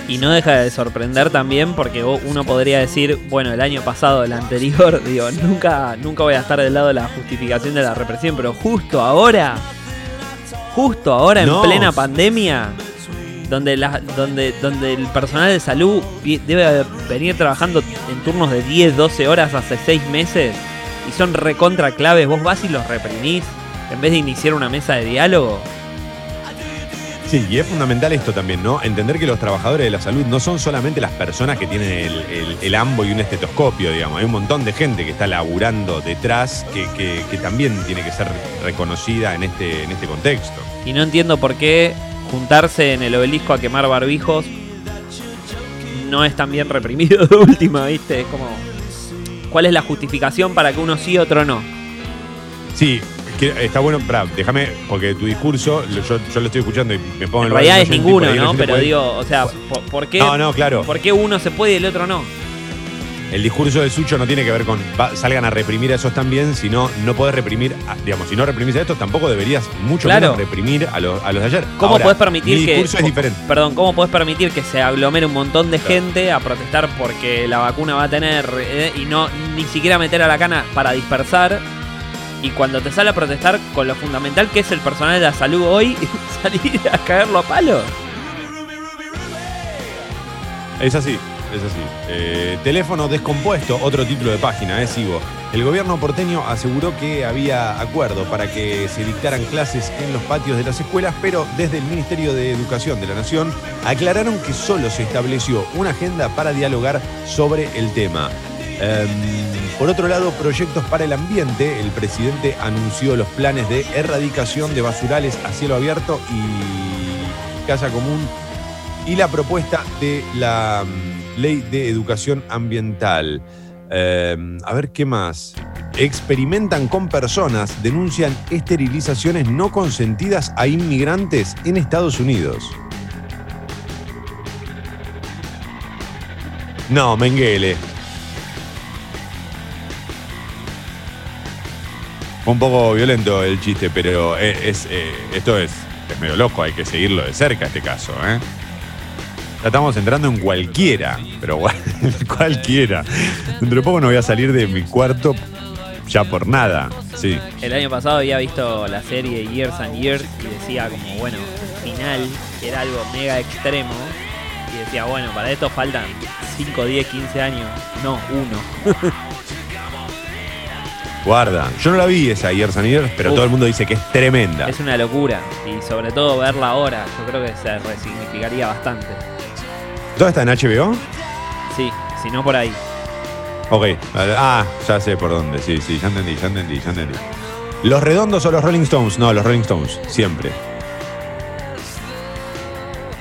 Speaker 3: Y no deja de sorprender también porque uno podría decir, bueno, el año pasado, el anterior, digo, nunca, nunca voy a estar del lado de la justificación de la represión, pero justo ahora, justo ahora
Speaker 2: No.
Speaker 3: en plena pandemia, donde, la, donde, donde el personal de salud debe venir trabajando en turnos de 10, 12 horas hace 6 meses y son recontra claves, vos vas y los reprimís en vez de iniciar una mesa de diálogo.
Speaker 2: Sí, y es fundamental esto también, ¿no? Entender que los trabajadores de la salud no son solamente las personas que tienen el, el- el ambo y un estetoscopio, digamos. Hay un montón de gente que está laburando detrás que, que- que también tiene que ser reconocida en este, en este contexto.
Speaker 3: Y no entiendo por qué juntarse en el obelisco a quemar barbijos no es tan bien reprimido de última, ¿viste? Es como. ¿Cuál es la justificación para que uno sí y otro no?
Speaker 2: Sí, está bueno, pará, déjame, porque tu discurso, yo, yo lo estoy escuchando y me pongo
Speaker 3: En
Speaker 2: el
Speaker 3: realidad es ninguno, ¿no? Pero
Speaker 2: puede-
Speaker 3: digo, o sea, ¿por, por qué?
Speaker 2: No, no, claro.
Speaker 3: ¿Por qué uno se puede y el otro no?
Speaker 2: El discurso de Sucho no tiene que ver con va- salgan a reprimir a esos también, sino no podés reprimir, a- digamos, si no reprimís a estos, tampoco deberías mucho
Speaker 3: Claro.
Speaker 2: menos reprimir a los, a los de ayer.
Speaker 3: ¿Cómo
Speaker 2: Ahora,
Speaker 3: podés permitir
Speaker 2: mi
Speaker 3: que.
Speaker 2: es diferente.
Speaker 3: Perdón, ¿cómo podés permitir que se aglomere un montón de gente a protestar porque la vacuna va a tener eh, y no ni siquiera meter a la cana para dispersar? Y cuando te sale a protestar con lo fundamental que es el personal de la salud hoy, salir a caerlo a palos.
Speaker 2: Es así, es así. Eh, teléfono descompuesto, otro título de página, eh, sigo. El gobierno porteño aseguró que había acuerdo para que se dictaran clases en los patios de las escuelas, pero desde el Ministerio de Educación de la Nación aclararon que solo se estableció una agenda para dialogar sobre el tema. Em, por otro lado, proyectos para el ambiente. El presidente anunció los planes de erradicación de basurales a cielo abierto y casa común y la propuesta de la mm, ley de educación ambiental. Eh, a ver qué más. Experimentan con personas, denuncian esterilizaciones no consentidas a inmigrantes en Estados Unidos. No, Menguele. Un poco violento el chiste, pero es, es, eh, esto es, es medio loco, hay que seguirlo de cerca este caso, ¿eh? Ya estamos entrando en cualquiera, pero cualquiera. Dentro de poco no voy a salir de mi cuarto ya por nada, sí.
Speaker 3: El año pasado había visto la serie Years and Years y decía como, bueno, el final era algo mega extremo. Y decía, bueno, para esto faltan 5, 10, 15 años. No, uno.
Speaker 2: Guarda, yo no la vi esa Years and Years, pero
Speaker 3: Uf.
Speaker 2: todo el mundo dice que es tremenda.
Speaker 3: Es una locura. Y sobre todo verla ahora, yo creo que se resignificaría bastante.
Speaker 2: ¿Todo está en HBO?
Speaker 3: Sí, si no por ahí.
Speaker 2: Ok, ah, ya sé por dónde, sí, sí, ya entendí, ya entendí, ya entendí. ¿Los redondos o los Rolling Stones? No, los Rolling Stones, siempre.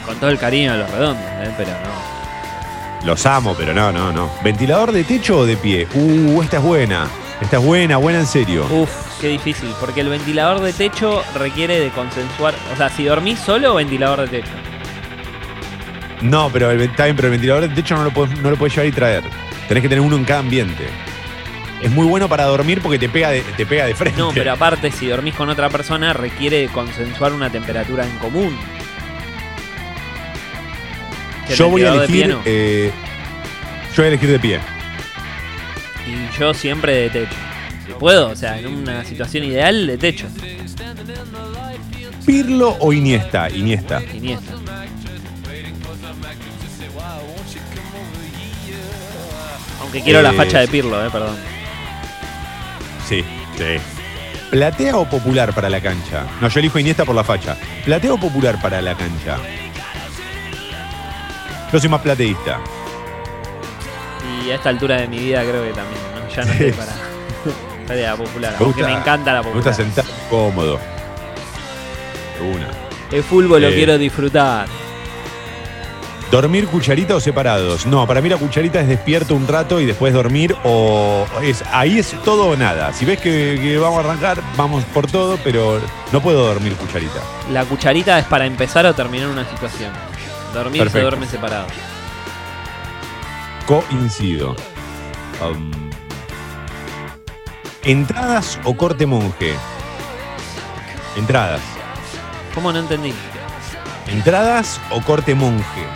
Speaker 3: Con todo el cariño de los redondos, ¿eh? pero no.
Speaker 2: Los amo, pero no, no, no. ¿Ventilador de techo o de pie? Uh, esta es buena. Esta es buena, buena en serio.
Speaker 3: Uf, qué difícil, porque el ventilador de techo requiere de consensuar. O sea, si dormís solo, ventilador de techo.
Speaker 2: No, pero el, está bien, pero el ventilador de techo no lo, puedes, no lo llevar y traer. Tenés que tener uno en cada ambiente. Es muy bueno para dormir porque te pega de, te pega de frente.
Speaker 3: No, pero aparte, si dormís con otra persona, requiere de consensuar una temperatura en común.
Speaker 2: Yo voy a elegir.
Speaker 3: no.
Speaker 2: eh, yo voy a elegir de pie.
Speaker 3: Y yo siempre de techo. Si puedo, o sea, en una situación ideal, de techo.
Speaker 2: ¿Pirlo o Iniesta? Iniesta.
Speaker 3: Iniesta. Aunque quiero la
Speaker 2: Eh,
Speaker 3: facha de Pirlo, eh, perdón.
Speaker 2: Sí, sí. ¿Platea o popular para la cancha? No, yo elijo Iniesta por la facha. ¿Platea o popular para la cancha? Yo soy más plateísta.
Speaker 3: Y a esta altura de mi vida creo que también, ¿no? Ya no estoy para popular.
Speaker 2: Me
Speaker 3: Aunque me encanta la
Speaker 2: Me gusta
Speaker 3: popular.
Speaker 2: sentar cómodo. De una.
Speaker 3: El fútbol lo
Speaker 2: Eh,
Speaker 3: quiero disfrutar.
Speaker 2: ¿Dormir cucharita o separados? No, para mí la cucharita es despierto un rato y después dormir o es ahí es todo o nada. Si ves que, que vamos a arrancar, vamos por todo, pero no puedo dormir cucharita.
Speaker 3: La cucharita es para empezar o terminar una situación. Dormir se duerme separado.
Speaker 2: Coincido. Um, ¿Entradas o corte monje? Entradas.
Speaker 3: ¿Cómo no entendí?
Speaker 2: ¿Entradas o corte monje?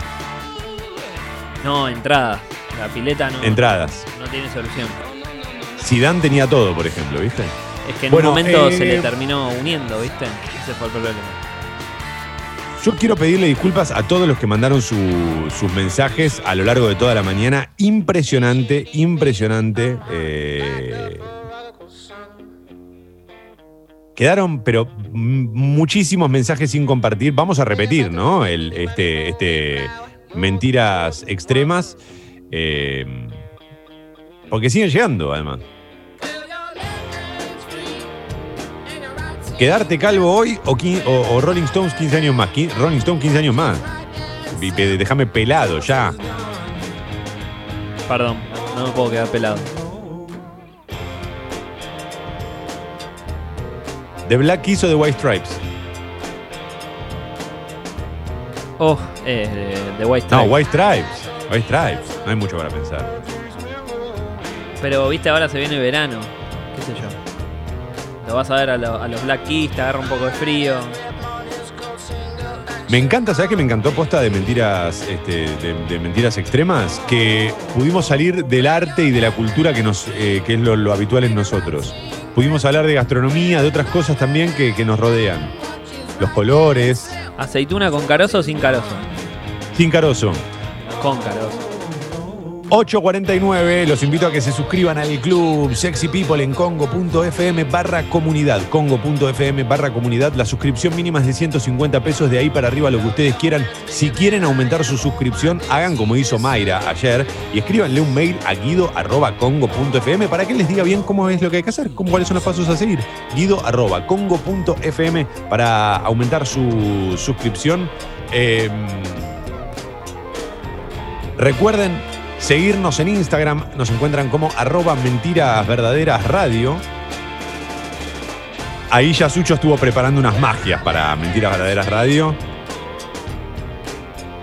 Speaker 3: No, entrada. La pileta no,
Speaker 2: Entradas.
Speaker 3: no tiene solución.
Speaker 2: Zidane tenía todo, por ejemplo, ¿viste?
Speaker 3: Es que en
Speaker 2: Bueno,
Speaker 3: un momento
Speaker 2: eh,
Speaker 3: se le terminó uniendo, ¿viste? Ese fue el problema.
Speaker 2: Yo quiero pedirle disculpas a todos los que mandaron su- sus mensajes a lo largo de toda la mañana. Impresionante, impresionante. eh, Quedaron, pero muchísimos mensajes sin compartir. Vamos a repetir, ¿no? Este, este mentiras extremas. eh, porque siguen llegando, además. ¿Quedarte calvo hoy o, o- o Rolling Stones 15 años más? Rolling Stones 15 años más. Déjame pelado ya.
Speaker 3: Perdón, no me puedo quedar pelado.
Speaker 2: ¿The Black Keys o The White Stripes?
Speaker 3: Oh, eh, de, de White
Speaker 2: No,
Speaker 3: Stripes.
Speaker 2: White Stripes. White Stripes. No hay mucho para pensar.
Speaker 3: Pero viste, ahora se viene verano. ¿Qué sé yo? Lo vas a ver a, lo- a los Black Keys, te agarra un poco de frío.
Speaker 2: Me encanta, ¿sabes qué me encantó posta de mentiras, este, de, de mentiras extremas? Que pudimos salir del arte y de la cultura que, nos, eh, que es lo, lo habitual en nosotros. Pudimos hablar de gastronomía, de otras cosas también que, que nos rodean. Los colores,
Speaker 3: ¿Aceituna con carozo o sin carozo?
Speaker 2: sin carozo.
Speaker 3: Con carozo.
Speaker 2: 849, los invito a que se suscriban al club Sexy People en congo.fm barra comunidad. Congo.fm barra comunidad. La suscripción mínima es de 150 pesos, de ahí para arriba lo que ustedes quieran. Si quieren aumentar su suscripción, hagan como hizo Mayra ayer y escríbanle un mail a guido.congo.fm para que les diga bien cómo es lo que hay que hacer, cómo, cuáles son los pasos a seguir. Guido.congo.fm para aumentar su suscripción. Eh, Recuerden seguirnos en Instagram, nos encuentran como arroba mentiras verdaderas radio. Ahí ya Sucho estuvo preparando unas magias para Mentiras Verdaderas Radio.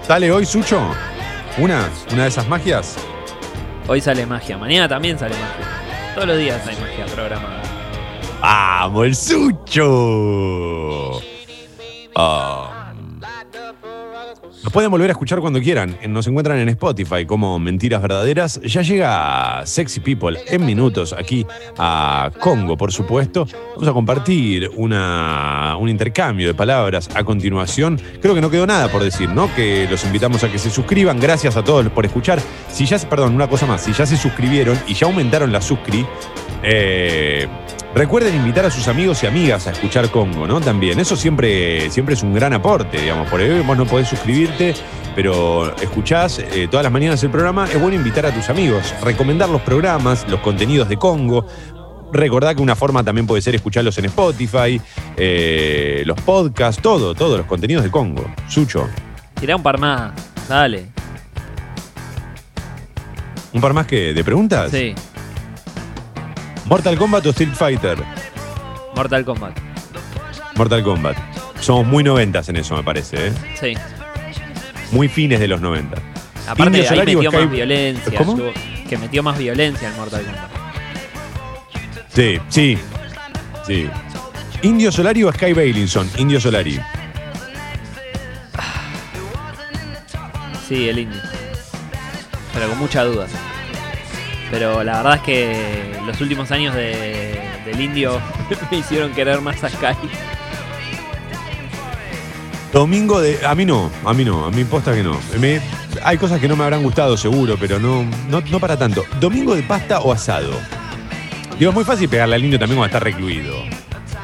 Speaker 2: ¿Sale hoy, Sucho? ¿Una? ¿Una de esas magias?
Speaker 3: Hoy sale magia, mañana también sale magia. Todos los días hay magia programada.
Speaker 2: ¡Vamos, el Sucho! Ah. Nos pueden volver a escuchar cuando quieran. Nos encuentran en Spotify como Mentiras Verdaderas. Ya llega Sexy People en minutos aquí a Congo, por supuesto. Vamos a compartir una, un intercambio de palabras a continuación. Creo que no quedó nada por decir, ¿no? Que los invitamos a que se suscriban. Gracias a todos por escuchar. Si ya, perdón, una cosa más. Si ya se suscribieron y ya aumentaron la suscri, eh, Recuerden invitar a sus amigos y amigas a escuchar Congo, ¿no? También. Eso siempre, siempre es un gran aporte, digamos. Por ahí vos no podés suscribirte, pero escuchás eh, todas las mañanas el programa. Es bueno invitar a tus amigos, recomendar los programas, los contenidos de Congo. Recordá que una forma también puede ser escucharlos en Spotify, eh, los podcasts, todo, todos los contenidos de Congo. Sucho.
Speaker 3: Tirá un par más, dale.
Speaker 2: ¿Un par más que de preguntas?
Speaker 3: Sí,
Speaker 2: ¿Mortal Kombat o Street Fighter?
Speaker 3: Mortal Kombat.
Speaker 2: Mortal Kombat. Somos muy noventas en eso, me parece, ¿eh?
Speaker 3: Sí.
Speaker 2: Muy fines de los 90.
Speaker 3: Aparte,
Speaker 2: Indio
Speaker 3: ahí
Speaker 2: Solari
Speaker 3: metió
Speaker 2: Sky-
Speaker 3: más violencia. Que metió más violencia en Mortal Kombat.
Speaker 2: Sí, sí. Sí. ¿Indio Solari o Sky Bailinson? Indio Solari.
Speaker 3: Sí, el indio. Pero con mucha duda. Pero la verdad es que los últimos años de- del indio me hicieron querer más a Sky.
Speaker 2: Domingo de. A mí no, a mí no, a mí posta que no. Me- hay cosas que no me habrán gustado, seguro, pero no, no, no para tanto. ¿Domingo de pasta o asado? Digo, es muy fácil pegarle al indio también cuando está recluido.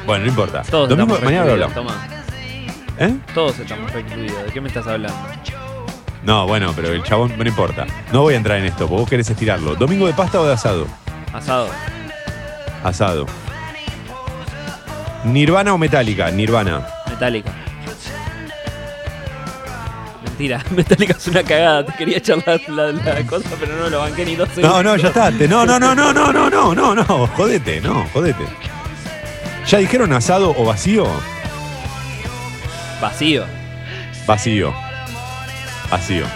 Speaker 2: Bueno, no importa.
Speaker 3: Todos
Speaker 2: Domingo,
Speaker 3: estamos
Speaker 2: mañana lo hablamos.
Speaker 3: Tomá.
Speaker 2: ¿Eh?
Speaker 3: Todos estamos recluidos. ¿De qué me estás hablando?
Speaker 2: No, bueno, pero el chabón no importa. No voy a entrar en esto, porque vos querés estirarlo. ¿Domingo de pasta o de asado?
Speaker 3: Asado.
Speaker 2: Asado. ¿Nirvana o Metallica? Nirvana.
Speaker 3: Metallica. Mentira, Metallica es una cagada. Te quería echar la, la- la cosa, pero no lo banqué ni dos
Speaker 2: No,
Speaker 3: segundos.
Speaker 2: no, ya está. Te- No, no, no, no, no, no, no, no, no. Jodete, no, jodete. ¿Ya dijeron asado o vacío?
Speaker 3: Vacío.
Speaker 2: Vacío. Vacío.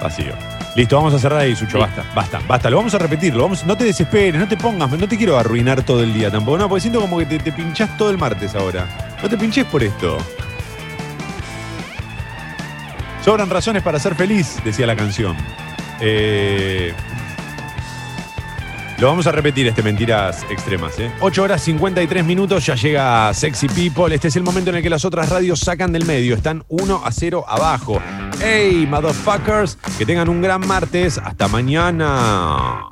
Speaker 2: Vacío. Listo, vamos a cerrar ahí, Sucho.
Speaker 3: Sí.
Speaker 2: Basta, basta, basta. Lo vamos a repetir. Lo vamos, no te desesperes, no te pongas, no te quiero arruinar todo el día tampoco. No, porque siento como que te, te pinchás todo el martes ahora. No te pinches por esto. Sobran razones para ser feliz, decía la canción. Eh, lo vamos a repetir este Mentiras Extremas. ¿eh? 8 horas 53 minutos, ya llega Sexy People. Este es el momento en el que las otras radios sacan del medio. Están 1 a 0 abajo. ¡Hey, motherfuckers! Que tengan un gran martes. Hasta mañana.